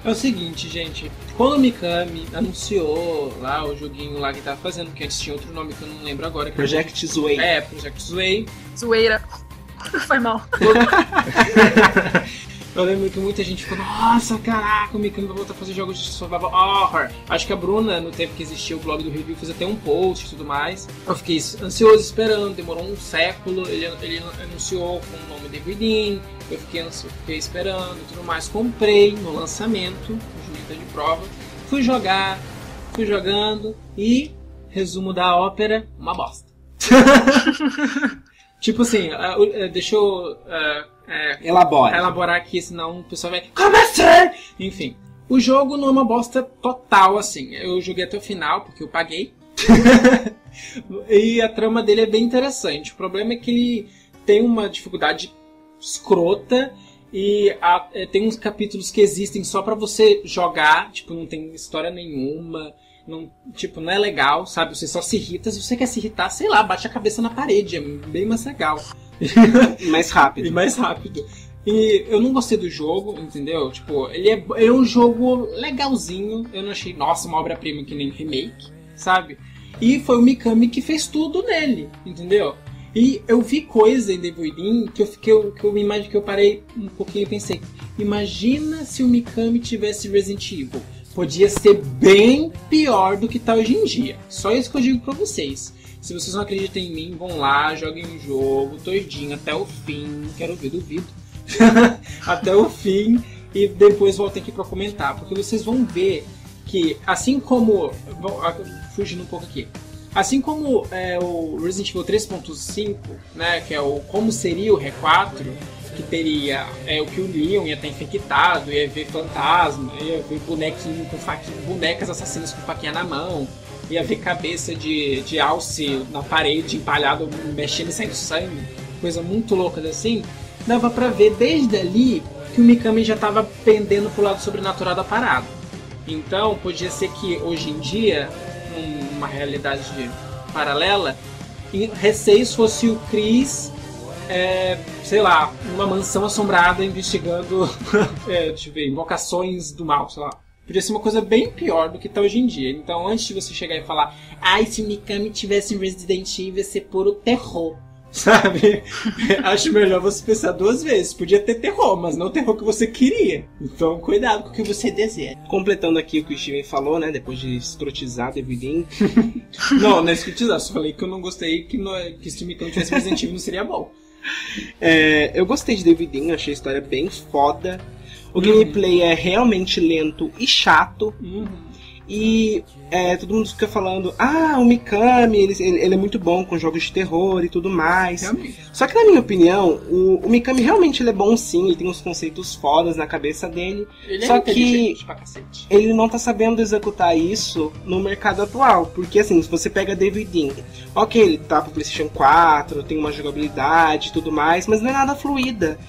É o seguinte, gente. Quando o Mikami anunciou lá o joguinho lá que tava fazendo, que antes tinha outro nome que eu não lembro agora. Que Project Zway. É, Project Zway. Zoeira. (laughs) Foi mal. (laughs) Eu lembro que muita gente ficou, nossa, caraca, o Mikami vai voltar a fazer jogos de survival horror. Acho que a Bruna, no tempo que existia o blog do review, fez até um post e tudo mais. Eu fiquei ansioso esperando, demorou um século, ele, ele anunciou com o nome David Within, eu fiquei, ansioso, fiquei esperando e tudo mais. Comprei no lançamento, o Juninho tá de prova, fui jogar, fui jogando e, resumo da ópera, uma bosta. (laughs) tipo assim, uh, é, Elabora. elaborar aqui, senão o pessoal vai. Como assim? Enfim. O jogo não é uma bosta total, assim. Eu joguei até o final, porque eu paguei. (laughs) e a trama dele é bem interessante. O problema é que ele tem uma dificuldade escrota e é, tem uns capítulos que existem só para você jogar, tipo, não tem história nenhuma. Não, tipo, não é legal, sabe? Você só se irrita. Se você quer se irritar, sei lá, bate a cabeça na parede. É bem mais legal. E (laughs) mais rápido. e mais rápido. E eu não gostei do jogo, entendeu? Tipo, ele é, ele é um jogo legalzinho. Eu não achei, nossa, uma obra-prima que nem remake, sabe? E foi o Mikami que fez tudo nele, entendeu? E eu vi coisa em The Voidin que eu fiquei, que eu imagino que eu parei um pouquinho e pensei, imagina se o Mikami tivesse Resident Evil. Podia ser bem pior do que tá hoje em dia. Só isso que eu digo pra vocês. Se vocês não acreditam em mim, vão lá, joguem o jogo todinho até o fim. Quero ver, duvido. (laughs) até o fim e depois voltem aqui para comentar, porque vocês vão ver que assim como fugindo um pouco aqui, assim como é, o Resident Evil 3.5, né, que é o como seria o R4, que teria é, o que o Leon ia estar infectado, ia ver fantasma, ia ver bonequinho com faquinha, bonecas assassinas com faquinha na mão, ia ver cabeça de, de alce na parede empalhado, mexendo e saindo sangue, coisa muito louca assim dava para ver desde ali que o Mikami já estava pendendo pro lado sobrenatural da parada. Então, podia ser que hoje em dia, numa realidade paralela, Receis fosse o Chris, é, sei lá, numa mansão assombrada investigando, (laughs) é, deixa eu ver, invocações do mal, sei lá. Podia ser uma coisa bem pior do que tá hoje em dia. Então, antes de você chegar e falar, ai, se o Mikami tivesse Resident Evil, ia ser puro terror (laughs) sabe? (laughs) Acho melhor você pensar duas vezes. Podia ter terror, mas não o terror que você queria. Então, cuidado com o que você deseja. Completando aqui o que o Steven falou, né? Depois de escrotizar Davidin. não, não é escrotizar. Só falei que eu não gostei que, no, que se o Mikami tivesse Resident Evil não seria bom. É, eu gostei de Davidin, achei a história bem foda. O uhum. gameplay é realmente lento e chato. Uhum. E é, todo mundo fica falando, ah, o Mikami, ele, ele, é muito bom com jogos de terror e tudo mais. Realmente. Só que na minha opinião, o, o Mikami realmente ele é bom sim, ele tem uns conceitos fodas na cabeça dele. Ele é só é que ele não tá sabendo executar isso no mercado atual. Porque assim, se você pega David Dean, ok, ele tá pro Playstation 4, tem uma jogabilidade e tudo mais, mas não é nada fluida.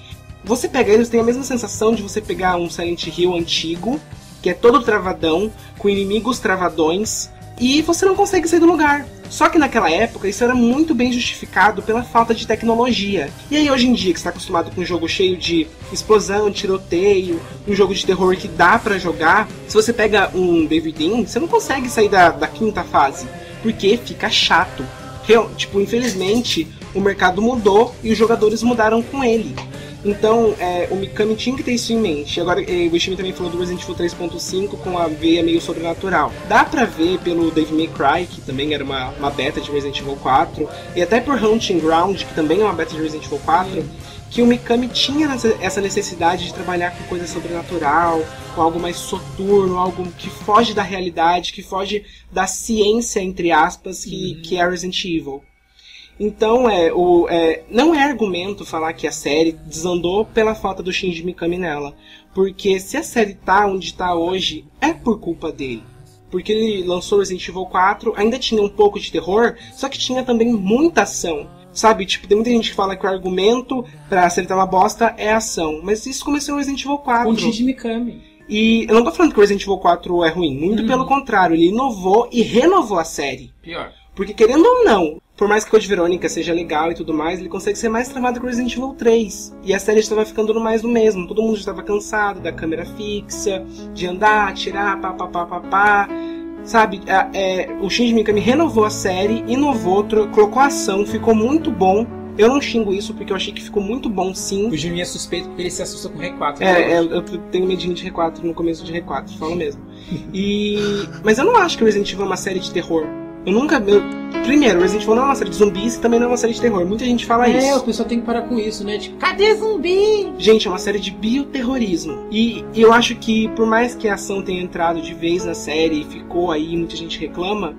Você pega eles, tem a mesma sensação de você pegar um Silent Hill antigo que é todo travadão, com inimigos travadões, e você não consegue sair do lugar. Só que naquela época isso era muito bem justificado pela falta de tecnologia. E aí hoje em dia que está acostumado com um jogo cheio de explosão, tiroteio, um jogo de terror que dá para jogar, se você pega um David você não consegue sair da, da quinta fase, porque fica chato. Real, tipo, infelizmente, o mercado mudou e os jogadores mudaram com ele. Então, é, o Mikami tinha que ter isso em mente. Agora, é, o Ishimi também falou do Resident Evil 3.5 com a veia meio sobrenatural. Dá pra ver pelo Dave May Cry, que também era uma, uma beta de Resident Evil 4, e até por Hunting Ground, que também é uma beta de Resident Evil 4, que o Mikami tinha essa necessidade de trabalhar com coisa sobrenatural, com algo mais soturno, algo que foge da realidade, que foge da ciência, entre aspas, que, uhum. que é Resident Evil. Então, é, o, é, não é argumento falar que a série desandou pela falta do Shinji Mikami nela. Porque se a série tá onde tá hoje, é por culpa dele. Porque ele lançou Resident Evil 4, ainda tinha um pouco de terror, só que tinha também muita ação. Sabe, tipo, tem muita gente que fala que o argumento pra série tá uma bosta é ação. Mas isso começou no Resident Evil 4. Com Shinji Mikami. E eu não tô falando que o Resident Evil 4 é ruim, muito uhum. pelo contrário, ele inovou e renovou a série. Pior. Porque querendo ou não, por mais que Code Verônica seja legal e tudo mais, ele consegue ser mais travado que Resident Evil 3. E a série estava ficando no mais do mesmo. Todo mundo estava cansado da câmera fixa, de andar, tirar, pá, pá, pá, pá, pá. Sabe, é, é, o Shinji Mikami renovou a série, inovou, colocou ação, ficou muito bom. Eu não xingo isso porque eu achei que ficou muito bom sim. O Juninho é suspeito porque ele se assusta com R4. É, é eu tenho medinho de R4 no começo de R4, falo mesmo. E. Mas eu não acho que Resident Evil é uma série de terror. Eu nunca. Eu... Primeiro, Resident Evil não é uma série de zumbis e também não é uma série de terror. Muita gente fala é, isso. É, o pessoal tem que parar com isso, né? Tipo, cadê zumbi? Gente, é uma série de bioterrorismo. E eu acho que, por mais que a ação tenha entrado de vez na série e ficou aí, muita gente reclama,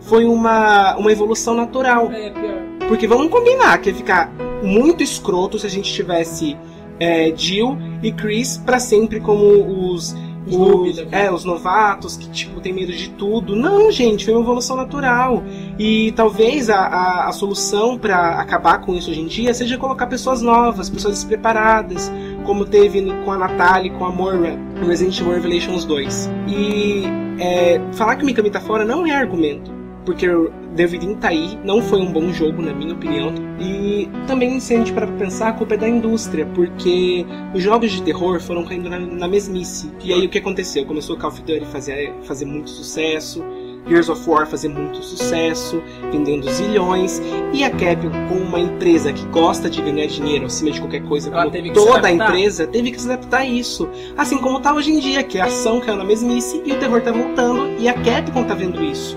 foi uma, uma evolução natural. É, pior. Porque vamos combinar que ia ficar muito escroto se a gente tivesse é, Jill e Chris para sempre como os os, é, os novatos que, tipo, tem medo de tudo. Não, gente, foi uma evolução natural. E talvez a, a, a solução para acabar com isso hoje em dia seja colocar pessoas novas, pessoas despreparadas, como teve com a Natalie, com a Moira no Resident Evil Revelations 2. E é, falar que o Mikami tá fora não é argumento porque David tá aí, não foi um bom jogo, na minha opinião. E também, se a gente parar pra pensar, a culpa é da indústria, porque os jogos de terror foram caindo na, na mesmice. E aí o que aconteceu? Começou Call of Duty fazer, fazer muito sucesso, Gears of War fazer muito sucesso, vendendo zilhões, e a Capcom, como uma empresa que gosta de ganhar dinheiro acima de qualquer coisa, como toda a empresa, teve que se adaptar a isso. Assim como tá hoje em dia, que a ação caiu na mesmice e o terror tá voltando, e a Capcom tá vendo isso.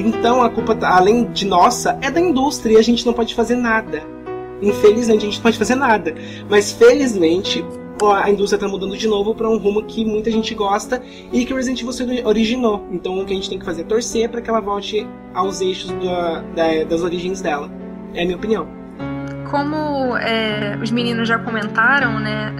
Então a culpa, além de nossa, é da indústria e a gente não pode fazer nada. Infelizmente a gente não pode fazer nada. Mas felizmente a indústria está mudando de novo para um rumo que muita gente gosta e que o Resident Evil originou. Então o que a gente tem que fazer é torcer para que ela volte aos eixos da, da, das origens dela. É a minha opinião. Como é, os meninos já comentaram, né?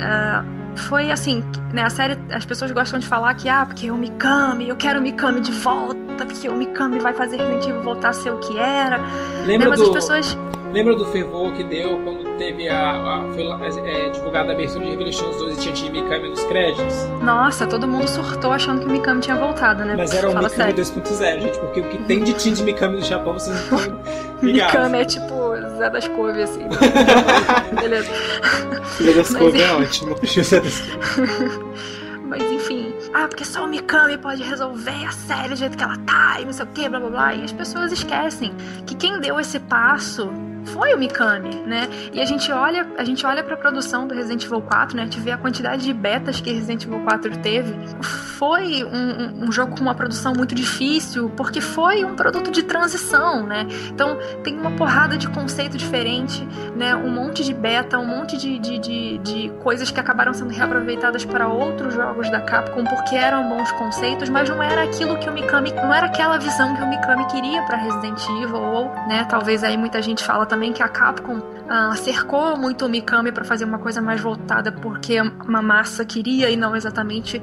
Uh foi assim, né, a série, as pessoas gostam de falar que, ah, porque o Mikami, eu quero o Mikami de volta, porque o Mikami vai fazer Resident Evil voltar a ser o que era. Lembra né, do... as pessoas Lembra do fervor que deu quando teve a. a foi é, divulgada a abertura de Revelations 2 e tinha de Mikami nos créditos? Nossa, todo mundo surtou achando que o Mikami tinha voltado, né? Mas era o Mikami 2.0, gente, porque o que tem de Team de Mikami no Japão vocês não (laughs) Mikami é tipo Zé das Couve, assim. (laughs) Beleza. Zé das Couve é ótimo. (laughs) Zé das Mas enfim, ah, porque só o Mikami pode resolver a série do jeito que ela tá e não sei o que, blá blá blá. E as pessoas esquecem que quem deu esse passo foi o Mikami, né? E a gente olha, a gente olha para a produção do Resident Evil 4, né? A gente vê a quantidade de betas que Resident Evil 4 teve. Foi um, um, jogo com uma produção muito difícil, porque foi um produto de transição, né? Então tem uma porrada de conceito diferente, né? Um monte de beta, um monte de, de, de, de coisas que acabaram sendo reaproveitadas para outros jogos da Capcom porque eram bons conceitos, mas não era aquilo que o Mikami, não era aquela visão que o Mikami queria para Resident Evil ou, né? Talvez aí muita gente fala também também que a Capcom ah, cercou muito o Mikami para fazer uma coisa mais voltada porque uma massa queria e não exatamente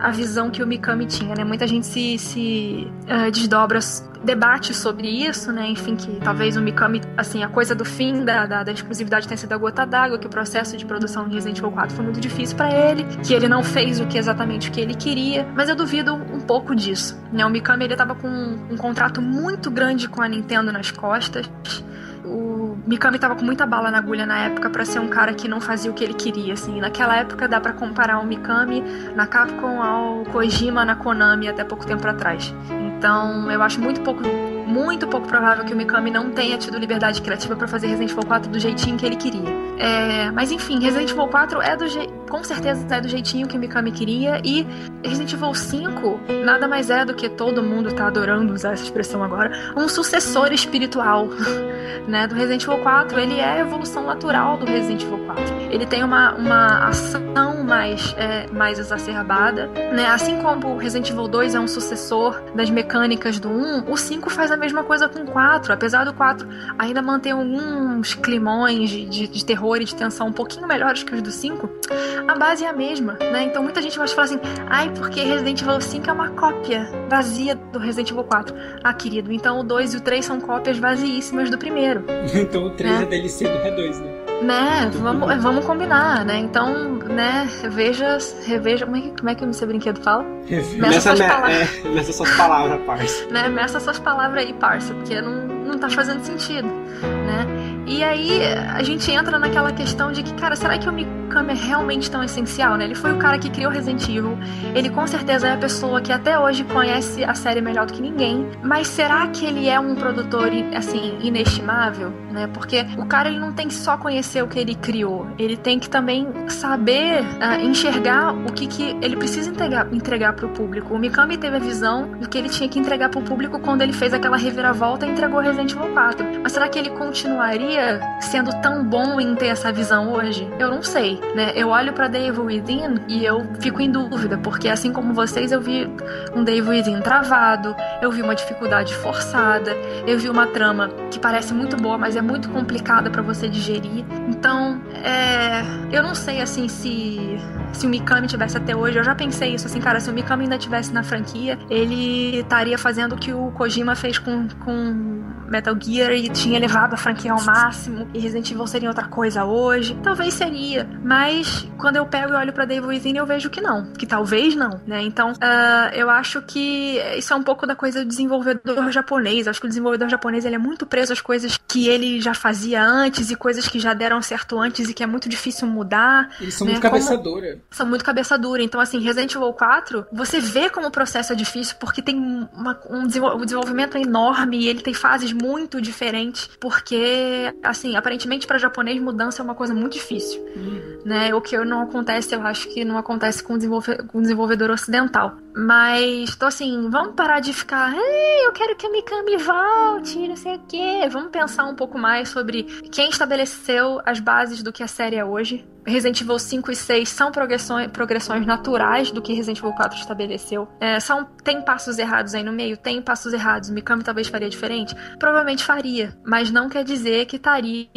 a visão que o Mikami tinha, né? Muita gente se, se uh, desdobra, debate sobre isso, né? Enfim, que talvez o Mikami, assim, a coisa do fim da, da, da exclusividade tenha sido a gota d'água, que o processo de produção de Resident Evil 4 foi muito difícil para ele, que ele não fez o que exatamente o que ele queria, mas eu duvido um pouco disso, né? O Mikami, ele tava com um, um contrato muito grande com a Nintendo nas costas, o Mikami tava com muita bala na agulha na época para ser um cara que não fazia o que ele queria, assim. Naquela época dá para comparar o Mikami na Capcom ao Kojima na Konami até pouco tempo atrás. Então, eu acho muito pouco muito pouco provável que o Mikami não tenha tido liberdade criativa para fazer Resident Evil 4 do jeitinho que ele queria. É, mas enfim, Resident Evil 4 é do je... com certeza é do jeitinho que o Mikami queria e Resident Evil 5 nada mais é do que todo mundo tá adorando usar essa expressão agora, um sucessor espiritual, (laughs) né, do Resident Evil 4. Ele é a evolução natural do Resident Evil 4. Ele tem uma, uma ação mais, é, mais exacerbada, né? Assim como o Resident Evil 2 é um sucessor das mecânicas do 1, o 5 faz a mesma coisa com o 4. Apesar do 4 ainda manter alguns climões de, de, de terror e de tensão um pouquinho melhores que os do 5, a base é a mesma, né? Então muita gente vai falar assim, ai, porque Resident Evil 5 é uma cópia vazia do Resident Evil 4. Ah, querido, então o 2 e o 3 são cópias vaziíssimas do primeiro. (laughs) então o 3 é, é DLC do R2, né? Né, vamos, vamos combinar, né? Então, né, reveja, reveja. Como é que, como é que o seu brinquedo fala? Meça suas, me, palavras. É, meça suas palavras, parça. né, meça suas palavras aí, parça, porque não, não tá fazendo sentido? E aí a gente entra naquela questão de que, cara, será que o Mikami é realmente tão essencial, né? Ele foi o cara que criou Resident Evil, ele com certeza é a pessoa que até hoje conhece a série melhor do que ninguém, mas será que ele é um produtor, assim, inestimável, né? Porque o cara, ele não tem que só conhecer o que ele criou, ele tem que também saber uh, enxergar o que, que ele precisa entregar, entregar pro público. O Mikami teve a visão do que ele tinha que entregar pro público quando ele fez aquela reviravolta e entregou Resident Evil 4. Mas será que ele continuaria sendo tão bom em ter essa visão hoje? Eu não sei, né? Eu olho para Dave Within e eu fico em dúvida, porque assim como vocês, eu vi um Dave Within travado, eu vi uma dificuldade forçada, eu vi uma trama que parece muito boa, mas é muito complicada para você digerir. Então, é, eu não sei assim se se o Mikami tivesse até hoje, eu já pensei isso assim, cara, se o Mikami ainda tivesse na franquia, ele estaria fazendo o que o Kojima fez com, com Metal Gear e tinha levado a franquia ao máximo e Resident Evil seria outra coisa hoje. Talvez seria, mas quando eu pego e olho para Devil Within eu vejo que não, que talvez não, né? Então, uh, eu acho que isso é um pouco da coisa do desenvolvedor japonês. Acho que o desenvolvedor japonês ele é muito preso às coisas que ele já fazia antes e coisas que já deram certo antes e que é muito difícil mudar. Eles são né? muito cabeça dura. São muito cabeça dura. Então, assim, Resident Evil 4, você vê como o processo é difícil porque tem uma, um, desenvolvimento enorme e ele tem fases muito diferentes, porque, assim, aparentemente para japonês mudança é uma coisa muito difícil, uhum. né? O que não acontece, eu acho que não acontece com o desenvolve com desenvolvedor ocidental. Mas, tô assim, vamos parar de ficar, eu quero que a Mikami volte, não sei o quê. Vamos pensar um pouco mais sobre quem estabeleceu as bases do que a série é hoje, Resident Evil 5 e 6 são progressões, progressões naturais do que Resident Evil 4 estabeleceu. É, são, tem passos errados aí no meio? Tem passos errados. Mikami talvez faria diferente? Provavelmente faria. Mas não quer dizer que estaria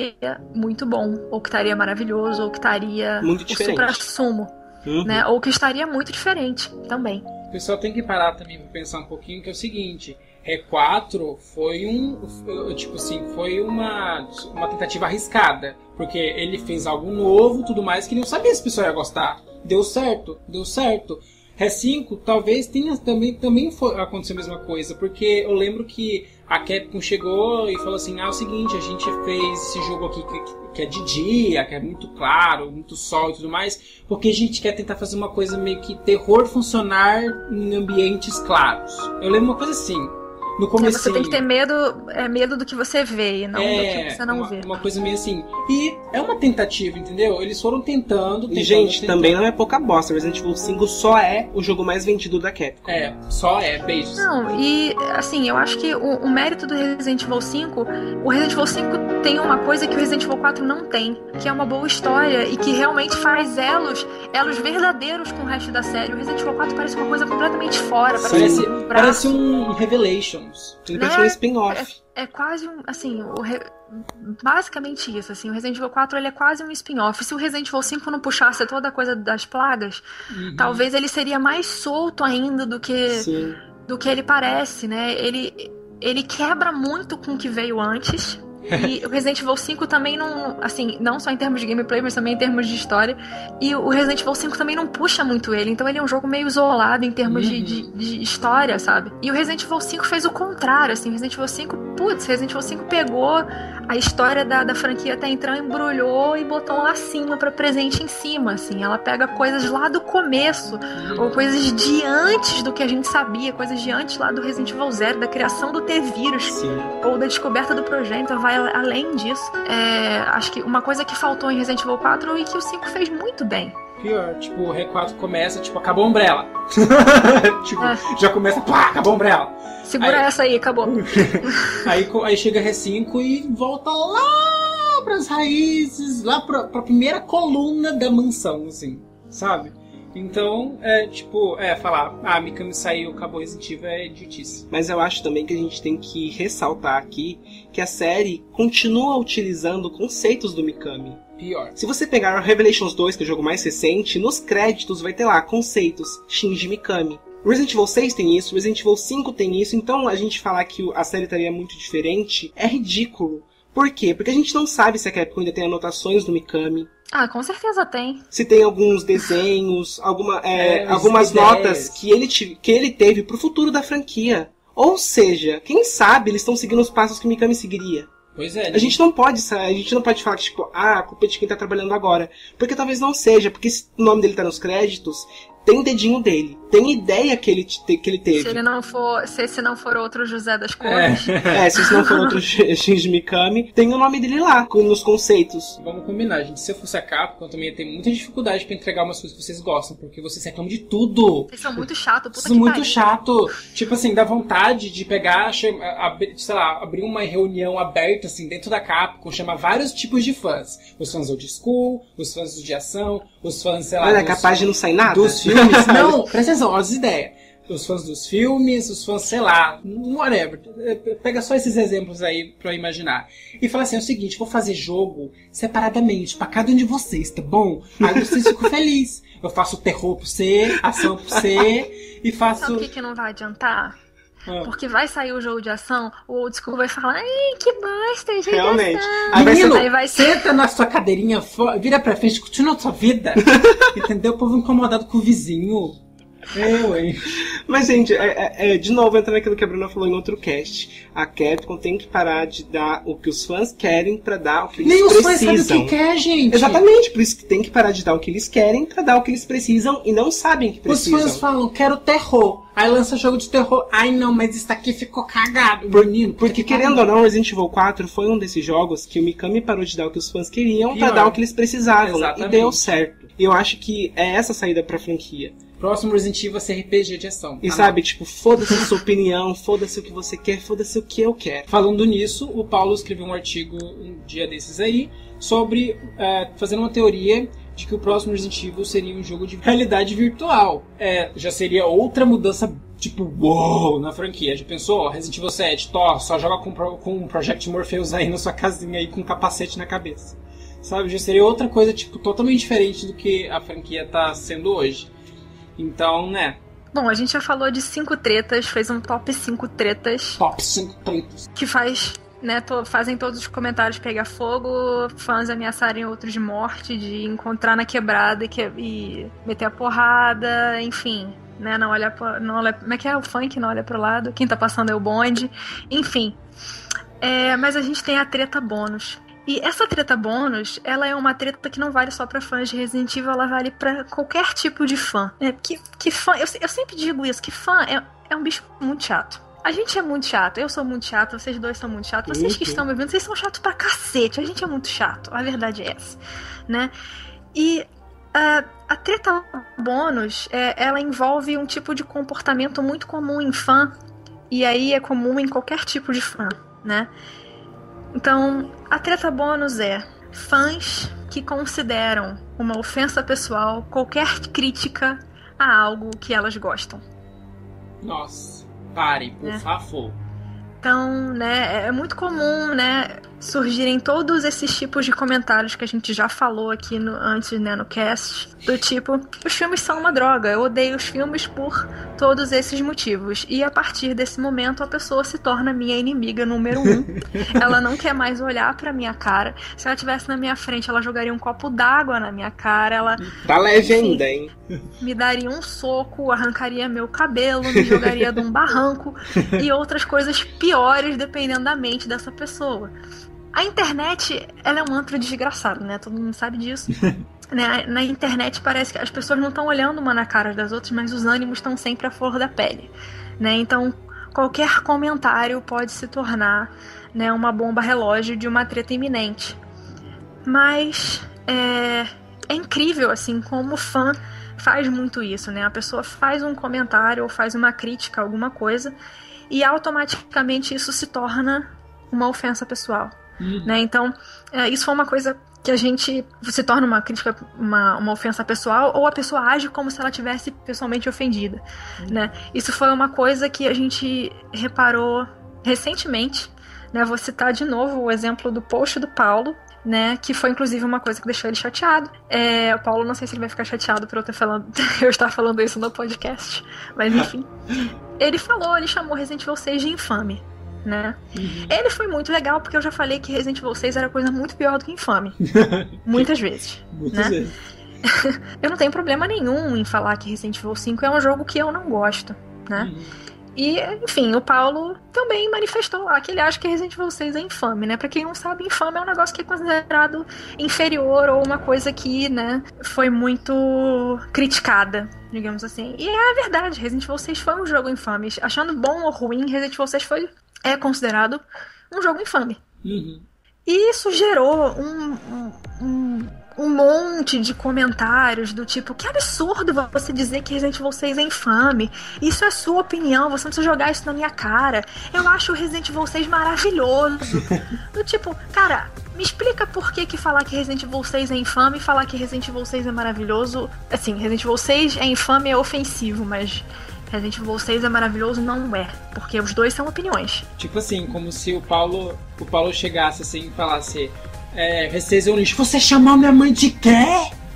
muito bom, ou que estaria maravilhoso, ou que estaria muito diferente. o supra-sumo. Uhum. Né? Ou que estaria muito diferente também. O pessoal tem que parar também para pensar um pouquinho que é o seguinte. R4 foi um. Tipo assim, foi uma, uma tentativa arriscada. Porque ele fez algo novo tudo mais que não sabia se o pessoal ia gostar. Deu certo, deu certo. R5 talvez tenha também, também foi, aconteceu a mesma coisa. Porque eu lembro que a Capcom chegou e falou assim: ah, é o seguinte, a gente fez esse jogo aqui que, que é de dia, que é muito claro, muito sol e tudo mais, porque a gente quer tentar fazer uma coisa meio que terror funcionar em ambientes claros. Eu lembro uma coisa assim no começo. É, você tem que ter medo, é medo do que você vê, e não é, do que você não uma, vê. Uma coisa meio assim. E é uma tentativa, entendeu? Eles foram tentando. tentando e, gente, tentando. também não é pouca bosta. Resident Evil 5 só é o jogo mais vendido da Capcom. É, só é, beijos. Não, e assim, eu acho que o, o mérito do Resident Evil 5, o Resident Evil 5 tem uma coisa que o Resident Evil 4 não tem, que é uma boa história e que realmente faz elos, elos verdadeiros com o resto da série. O Resident Evil 4 parece uma coisa completamente fora. Parece, um, parece um Revelations. Ele né? um spin-off. É, é, quase um, assim, re... basicamente isso, assim, o Resident Evil 4 ele é quase um spin-off. Se o Resident Evil 5 não puxasse toda a coisa das plagas, uhum. talvez ele seria mais solto ainda do que Sim. do que ele parece, né? Ele ele quebra muito com o que veio antes. E o Resident Evil 5 também não, assim, não só em termos de gameplay, mas também em termos de história. E o Resident Evil 5 também não puxa muito ele, então ele é um jogo meio isolado em termos uhum. de, de, de, história, sabe? E o Resident Evil 5 fez o contrário, assim, Resident Evil 5, putz, Resident Evil 5 pegou a história da, da franquia até então, embrulhou e botou um lacinho para presente em cima, assim. Ela pega coisas lá do começo, uhum. ou coisas de antes do que a gente sabia, coisas de antes lá do Resident Evil 0, da criação do T-Vírus, ou da descoberta do projeto, vai além disso. É, acho que uma coisa que faltou em Resident Evil 4 e que o 5 fez muito bem. Pior, tipo, o R4 começa, tipo, acabou a Umbrella. (laughs) tipo, é. já começa, pá, acabou a Umbrella. Segura aí, essa aí, acabou. (laughs) aí, aí chega R5 e volta lá pras raízes, lá pra, pra primeira coluna da mansão, assim, sabe? Então, é tipo, é, falar, ah, Mikami saiu, acabou Resident Evil é idiotice. Mas eu acho também que a gente tem que ressaltar aqui que a série continua utilizando conceitos do Mikami. Pior. Se você pegar o Revelations 2, que é o jogo mais recente, nos créditos vai ter lá conceitos Shinji Mikami. Resident Evil 6 tem isso, Resident Evil 5 tem isso, então a gente falar que a série estaria muito diferente é ridículo. Por quê? Porque a gente não sabe se a Capcom ainda tem anotações do Mikami. Ah, com certeza tem. Se tem alguns desenhos, alguma, é, é, algumas ideias. notas que ele, que ele teve pro futuro da franquia. Ou seja, quem sabe eles estão seguindo os passos que o Mikami seguiria. Pois é. A gente não pode a gente não pode falar que, tipo, ah, a culpa é de quem tá trabalhando agora. Porque talvez não seja, porque se o nome dele tá nos créditos, tem dedinho dele. Tem ideia que ele, te- que ele Se teve. ele não for, se esse não for outro José das Cores, É. (laughs) É, se isso não for outro Sh- (laughs) Shinji Mikami, tem o nome dele lá, nos conceitos. Vamos combinar, gente. Se eu fosse a Capcom, eu também ia ter muita dificuldade pra entregar umas coisas que vocês gostam, porque vocês reclamam de tudo. vocês são muito chato, puta Isso é que muito pariu. chato. Tipo assim, dá vontade de pegar, sei lá, abrir uma reunião aberta, assim, dentro da Capcom, chamar vários tipos de fãs. Os fãs old school, os fãs de ação, os fãs, sei lá, Olha, é capaz de não sair nada. dos filmes. (laughs) não, presta as ideias. Os fãs dos filmes, os fãs, sei lá, whatever. Pega só esses exemplos aí pra eu imaginar. E fala assim: é o seguinte, vou fazer jogo separadamente pra cada um de vocês, tá bom? Aí vocês ficam felizes. Eu faço terror pra você, ação pra você, e faço. Sabe o que, que não vai adiantar? Ah. Porque vai sair o jogo de ação, o old school vai falar, ai, que bosta, de Realmente. ação." Aí vai Menino, Aí vai ser- senta na sua cadeirinha, vira pra frente, continua a sua vida. (laughs) Entendeu? O povo incomodado com o vizinho. Hein? Mas, gente, é, é- é, de novo, entrando naquilo que a Bruna falou em outro cast. A Capcom tem que parar de dar o que os fãs querem pra dar o que eles Nem os fãs sabem precisam. o que quer, gente. Exatamente, por isso que tem que parar de dar o que eles querem pra dar o que eles precisam e não sabem que Os precisam. fãs falam, quero terror. Aí lança jogo de terror. Ai não, mas isso aqui ficou cagado, menino. Porque, querendo ou não, Resident Evil 4 foi um desses jogos que o Mikami parou de dar o que os fãs queriam pra Pior. dar o que eles precisavam. Exatamente. E deu certo. E eu acho que é essa a saída pra franquia. Próximo Resident Evil vai ser RPG de ação. E Ah, sabe, tipo, foda-se a sua opinião, foda-se o que você quer, foda-se o que eu quero. Falando nisso, o Paulo escreveu um artigo um dia desses aí sobre é, fazendo uma teoria de que o próximo Resident Evil seria um jogo de realidade virtual. É, já seria outra mudança tipo uou na franquia. Já pensou? Ó, Resident Evil 7, Thor, só joga com, com um Project Morpheus aí na sua casinha aí com um capacete na cabeça. Sabe? Já seria outra coisa tipo totalmente diferente do que a franquia tá sendo hoje. Então, né, Bom, a gente já falou de cinco tretas, fez um top 5 tretas top 5 tretas. que faz, né, to- fazem todos os comentários pegar fogo, fãs ameaçarem outros de morte, de encontrar na quebrada e, que- e meter a porrada, enfim, né, não olhar pro, não olha, como é que é o funk, não olha pro lado, quem tá passando é o bonde, enfim. É, mas a gente tem a treta bônus. E essa treta bônus, ela é uma treta que não vale só pra fãs de Resident Evil, ela vale pra qualquer tipo de fã. É, que, que fã, eu, eu sempre digo isso, que fã é, é um bicho muito chato. A gente é muito chato, eu sou muito chato, vocês dois são muito chatos, vocês que estão me vendo, vocês são chatos pra cacete, a gente é muito chato, a verdade é essa, né? E ah, a treta bônus, é, ela envolve um tipo de comportamento muito comum em fã, e aí é comum em qualquer tipo de fã, né? Então, a treta bônus é fãs que consideram uma ofensa pessoal qualquer crítica a algo que elas gostam. Nossa, pare, por É. favor. Então, né, é muito comum, né, surgirem todos esses tipos de comentários que a gente já falou aqui no, antes, né, no cast, do tipo, os filmes são uma droga, eu odeio os filmes por todos esses motivos. E a partir desse momento a pessoa se torna minha inimiga número um. (laughs) ela não quer mais olhar pra minha cara. Se ela estivesse na minha frente, ela jogaria um copo d'água na minha cara, ela Tá leve ainda, hein? me daria um soco, arrancaria meu cabelo, me jogaria de um barranco (laughs) e outras coisas piores dependendo da mente dessa pessoa. A internet, ela é um antro desgraçado, né? Todo mundo sabe disso. (laughs) né? Na internet parece que as pessoas não estão olhando uma na cara das outras, mas os ânimos estão sempre à flor da pele, né? Então, qualquer comentário pode se tornar, né, uma bomba relógio de uma treta iminente. Mas é, é incrível assim como o fã faz muito isso, né? A pessoa faz um comentário ou faz uma crítica alguma coisa e automaticamente isso se torna uma ofensa pessoal, Uhum. né? Então, é, isso foi uma coisa que a gente se torna uma crítica, uma, uma ofensa pessoal, ou a pessoa age como se ela tivesse pessoalmente ofendida, né? Isso foi uma coisa que a gente reparou recentemente, né? Vou citar de novo o exemplo do post do Paulo, né? Que foi inclusive uma coisa que deixou ele chateado. É, o Paulo, não sei se ele vai ficar chateado por eu, ter falando, (laughs) eu estar falando isso no podcast, mas enfim. (laughs) ele falou, ele chamou Resident Evil 6 de infame. Né? Uhum. Ele foi muito legal porque eu já falei que Resident Evil 6 era coisa muito pior do que infame. (laughs) Muitas vezes. Muitas né? vezes. (laughs) Eu não tenho problema nenhum em falar que Resident Evil 5 é um jogo que eu não gosto, né? Uhum. E, enfim, o Paulo também manifestou lá que ele acha que Resident Evil 6 é infame, né? Pra quem não sabe, infame é um negócio que é considerado inferior ou uma coisa que, né, foi muito criticada, digamos assim. E é a verdade, Resident Evil 6 foi um jogo infame. Achando bom ou ruim, Resident Evil 6 foi, é considerado um jogo infame. Uhum. E isso gerou um, um, um monte de comentários do tipo: que absurdo você dizer que Resident Evil 6 é infame. Isso é sua opinião, você não precisa jogar isso na minha cara. Eu acho o Resident Evil 6 maravilhoso. (laughs) do tipo, cara, me explica por que, que falar que Resident Evil 6 é infame e falar que Resident Evil 6 é maravilhoso. Assim, Resident Evil 6 é infame é ofensivo, mas. Resident Evil 6 é maravilhoso, não é. Porque os dois são opiniões. Tipo assim, como se o Paulo, o Paulo chegasse assim e falasse: é, um lixo. Você chamou minha mãe de quê?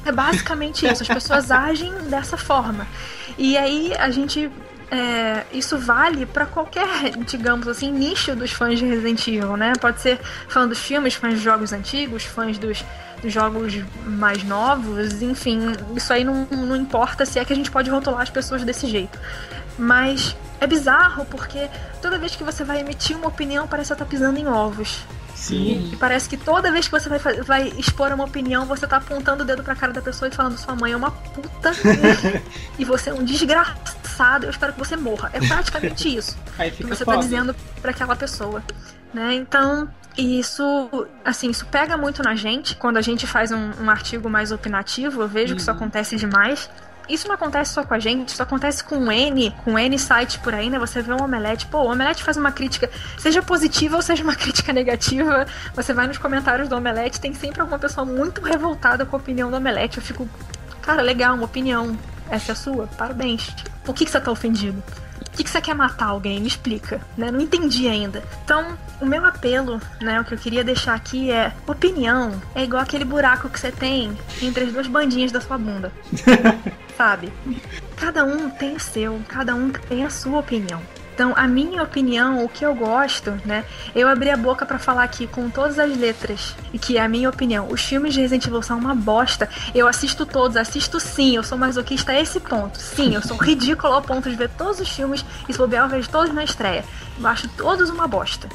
É basicamente isso. As pessoas (laughs) agem dessa forma. E aí a gente. É, isso vale para qualquer, digamos assim, nicho dos fãs de Resident Evil, né? Pode ser fã dos filmes, fãs de jogos antigos, fãs dos jogos mais novos, enfim, isso aí não, não importa se é que a gente pode rotular as pessoas desse jeito. Mas é bizarro porque toda vez que você vai emitir uma opinião parece que você tá pisando em ovos. Sim. E parece que toda vez que você vai, vai expor uma opinião, você tá apontando o dedo pra cara da pessoa e falando: sua mãe é uma puta (laughs) e você é um desgraçado, eu espero que você morra. É praticamente isso que você foda. tá dizendo para aquela pessoa. Né? Então, isso, assim, isso pega muito na gente. Quando a gente faz um, um artigo mais opinativo, eu vejo uhum. que isso acontece demais. Isso não acontece só com a gente, isso acontece com N, com N site por aí, né? Você vê um omelete, pô, o omelete faz uma crítica, seja positiva ou seja uma (laughs) crítica negativa. Você vai nos comentários do omelete, tem sempre alguma pessoa muito revoltada com a opinião do omelete. Eu fico, cara, legal, uma opinião. Essa é a sua? Parabéns. Por que, que você tá ofendido? Por que, que você quer matar alguém? Me explica, né? Não entendi ainda. Então, o meu apelo, né, o que eu queria deixar aqui é: opinião é igual aquele buraco que você tem entre as duas bandinhas da sua bunda. (laughs) Sabe? Cada um tem o seu, cada um tem a sua opinião. Então, a minha opinião, o que eu gosto, né? Eu abri a boca para falar aqui com todas as letras e que é a minha opinião. Os filmes de Resident Evil são uma bosta. Eu assisto todos, assisto sim. Eu sou masoquista a esse ponto. Sim, eu sou (laughs) ridículo ao ponto de ver todos os filmes e se bobear eu vejo todos na estreia. Eu acho todos uma bosta.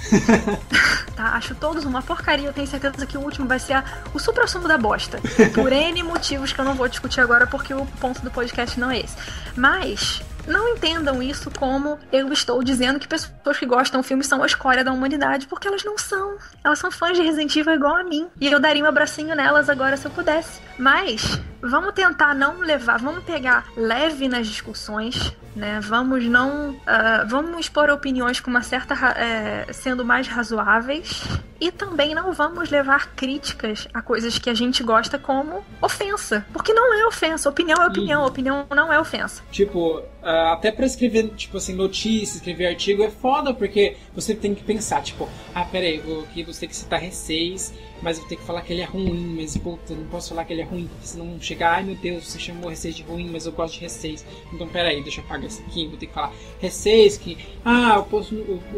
(laughs) tá? Acho todos uma porcaria. Eu tenho certeza que o último vai ser a, o supra-sumo da bosta. Por (laughs) N motivos que eu não vou discutir agora porque o ponto do podcast não é esse. Mas não entendam isso como eu estou dizendo que pessoas que gostam filmes são a escória da humanidade, porque elas não são. Elas são fãs de Resident Evil igual a mim. E eu daria um abracinho nelas agora se eu pudesse. Mas vamos tentar não levar, vamos pegar leve nas discussões, né? Vamos não, uh, vamos expor opiniões com uma certa, uh, sendo mais razoáveis e também não vamos levar críticas a coisas que a gente gosta como ofensa, porque não é ofensa. Opinião é opinião, uhum. opinião não é ofensa. Tipo, uh, até para escrever, tipo assim, notícias, escrever artigo é foda porque você tem que pensar, tipo, ah, peraí, vou aqui você tem que citar receios mas eu ter que falar que ele é ruim, mas puta, não posso falar que ele é ruim, porque senão chegar, ai meu Deus, você chamou receios de ruim, mas eu gosto de receios. Então peraí, deixa eu apagar isso aqui, vou ter que falar receios que, ah, posto,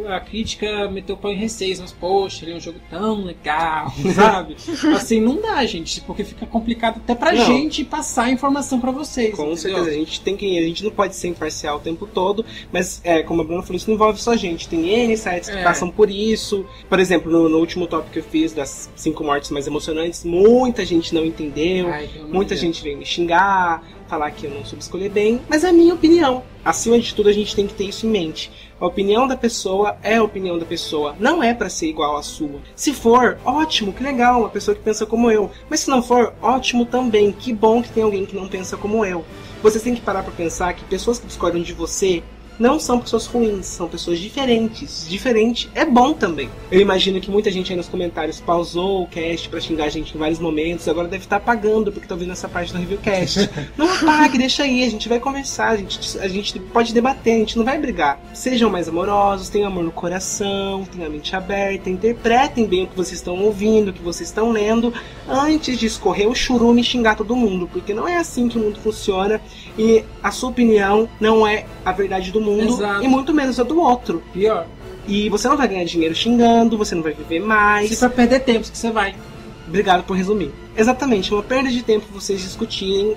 a crítica meteu pau em receios, mas poxa, ele é um jogo tão legal, (laughs) sabe? assim, não dá, gente, porque fica complicado até pra não. gente passar a informação pra vocês. Com entendeu? certeza, a gente tem que, a gente não pode ser imparcial o tempo todo, mas é, como a Bruna falou, isso não envolve só a gente, tem N sites que é. passam por isso. Por exemplo, no, no último tópico que eu fiz das cinco mortes mais emocionantes, muita gente não entendeu, Ai, muita gente veio me xingar, falar que eu não soube escolher bem, mas é a minha opinião. Acima de tudo, a gente tem que ter isso em mente. A opinião da pessoa é a opinião da pessoa, não é para ser igual à sua. Se for, ótimo, que legal, uma pessoa que pensa como eu. Mas se não for, ótimo também, que bom que tem alguém que não pensa como eu. Vocês têm que parar para pensar que pessoas que discordam de você não são pessoas ruins, são pessoas diferentes. Diferente é bom também. Eu imagino que muita gente aí nos comentários pausou o cast para xingar a gente em vários momentos, agora deve estar tá apagando porque tá ouvindo essa parte do reviewcast. (laughs) não apague, deixa aí, a gente vai conversar, a gente, a gente pode debater, a gente não vai brigar. Sejam mais amorosos, tenham amor no coração, tenham a mente aberta, interpretem bem o que vocês estão ouvindo, o que vocês estão lendo, antes de escorrer o churume e xingar todo mundo, porque não é assim que o mundo funciona e a sua opinião não é a verdade do mundo Exato. e muito menos a do outro. Pior. E você não vai ganhar dinheiro xingando, você não vai viver mais. Se for perder tempo, que você vai. Obrigado por resumir. Exatamente, uma perda de tempo vocês discutirem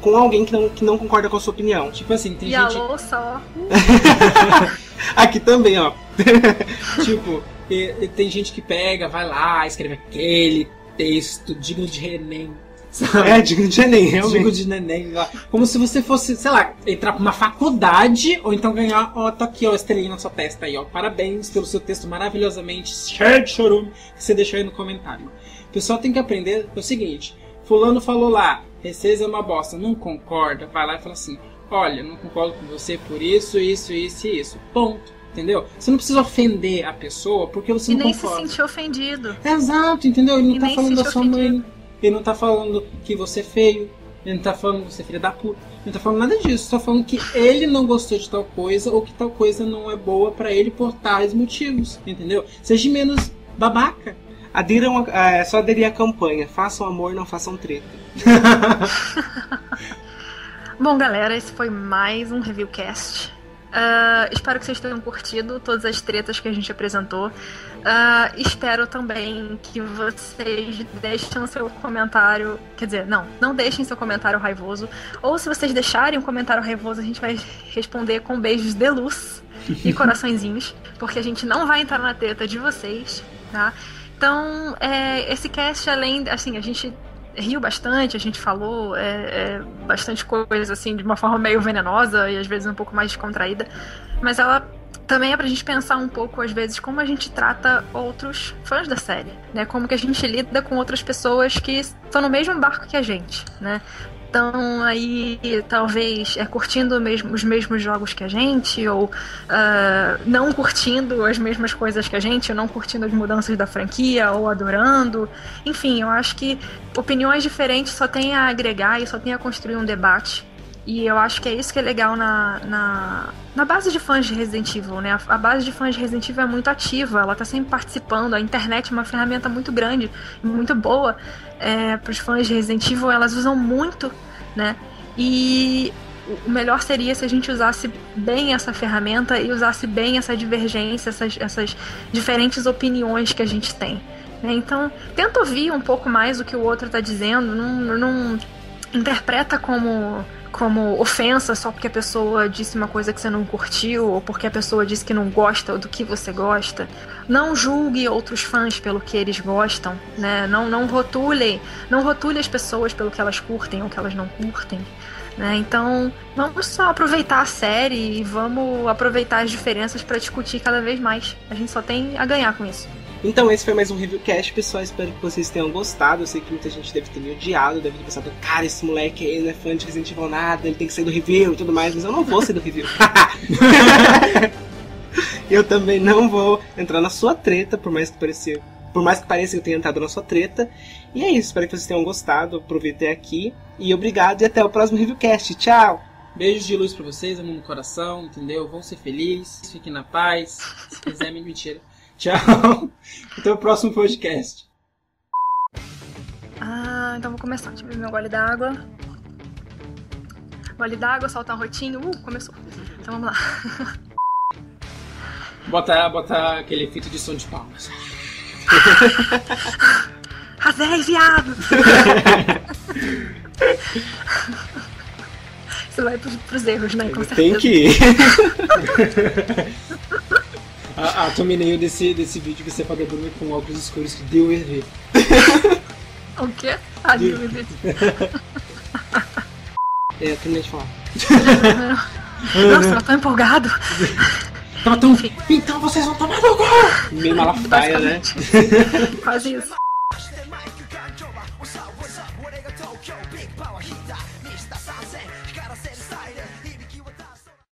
com alguém que não, que não concorda com a sua opinião. Tipo assim, tem e gente. Alô, só. (laughs) Aqui também, ó. (laughs) tipo, e- e tem gente que pega, vai lá, escreve aquele texto digno de Enem. Sabe? É, digno de Enem, Digo realmente. de neném lá. Como se você fosse, sei lá, entrar pra uma faculdade ou então ganhar, ó, tá aqui, ó, estrelinha na sua testa aí, ó. Parabéns pelo seu texto maravilhosamente cheio de chorume que você deixou aí no comentário. O pessoal tem que aprender o seguinte: Fulano falou lá, receios é uma bosta, não concorda, vai lá e fala assim: olha, não concordo com você por isso, isso, isso e isso. Ponto. Entendeu? Você não precisa ofender a pessoa porque você E não nem se concorda. sentir ofendido. Exato, entendeu? Ele não E tá falando da sua ofendido. mãe. Ele não tá falando que você é feio. Ele não tá falando que você é filha da puta. Ele não tá falando nada disso. Só falando que ele não gostou de tal coisa ou que tal coisa não é boa pra ele por tais motivos. Entendeu? Seja menos babaca. Adiram, a- é só aderir à campanha. Façam amor, não façam treta. (laughs) Bom, galera, esse foi mais um Reviewcast. Ah, espero que vocês tenham curtido todas as tretas que a gente apresentou. Ah, espero também que vocês deixem seu comentário. Quer dizer, não, não deixem seu comentário raivoso. Ou se vocês deixarem um comentário raivoso, a gente vai responder com beijos de luz (laughs) e coraçõezinhos. Porque a gente não vai entrar na treta de vocês, tá? Então, é, esse cast, além. Assim, a gente riu bastante, a gente falou é, é, bastante coisa assim de uma forma meio venenosa e às vezes um pouco mais descontraída, mas ela também é pra gente pensar um pouco às vezes como a gente trata outros fãs da série, né? Como que a gente lida com outras pessoas que estão no mesmo barco que a gente, né? Estão aí, talvez, é, curtindo mesmo- os mesmos jogos que a gente, ou ah, não curtindo as mesmas coisas que a gente, ou não curtindo as mudanças da franquia, ou adorando. Enfim, eu acho que opiniões diferentes só tem a agregar e só tem a construir um debate. E eu acho que é isso que é legal na, na, na base de fãs de Resident Evil, né? A, a base de fãs de Resident Evil é muito ativa, ela tá sempre participando. A internet é uma ferramenta muito grande e muito boa é, para os fãs de Resident Evil, elas usam muito, né? E o- melhor seria se a gente usasse bem essa ferramenta e usasse bem essa divergência, essas, essas diferentes opiniões que a gente tem. né? Então, tenta ouvir um pouco mais o que o outro está dizendo, não, não interpreta como como ofensa só porque a pessoa disse uma coisa que você não curtiu ou porque a pessoa disse que não gosta do que você gosta. Não julgue outros fãs pelo que eles gostam, né? Não não rotule, não rotule as pessoas pelo que elas curtem ou que elas não curtem. Né? Então, vamos só aproveitar a série e vamos aproveitar as diferenças para discutir cada vez mais. A gente só tem a ganhar com isso. Então esse foi mais um Reviewcast, pessoal. Espero que vocês tenham gostado. Eu sei que muita gente deve ter me odiado, deve ter pensado, cara, esse moleque aí não é fã de Resident Evil nada, ele tem que sair do review e tudo mais, mas eu não vou sair do review. (laughs) eu também não vou entrar na sua treta, por mais que pareça, por mais que pareça que eu tenha entrado na sua treta. E é isso, espero que vocês tenham gostado, aproveitei aqui. E obrigado e até o próximo Reviewcast. Tchau! Beijos de luz pra vocês, amor no coração, entendeu? Vão ser felizes, fiquem na paz. Se quiser, me (laughs) mentira. Tchau. (laughs) Até o próximo podcast. Ah, então vou começar. Deixa eu beber meu gole d'água. Gole d'água, solta um rotinho. Uh, começou. Então vamos lá. (laughs) Bota, bota aquele efeito de som de palmas. (laughs) Razéi, viado! Isso vai pros, pros erros, né? Com certeza. Tem que ir. A, a thumbnail desse, desse vídeo que você pode dormir com óculos escuros que deu EV. (laughs) O quê? Ah, me livre. É, eu terminei de falar. (laughs) Nossa, eu tô empolgado. Tava tão. Então vocês vão tomar no cu! Meio (laughs) malafaia, né? Quase isso.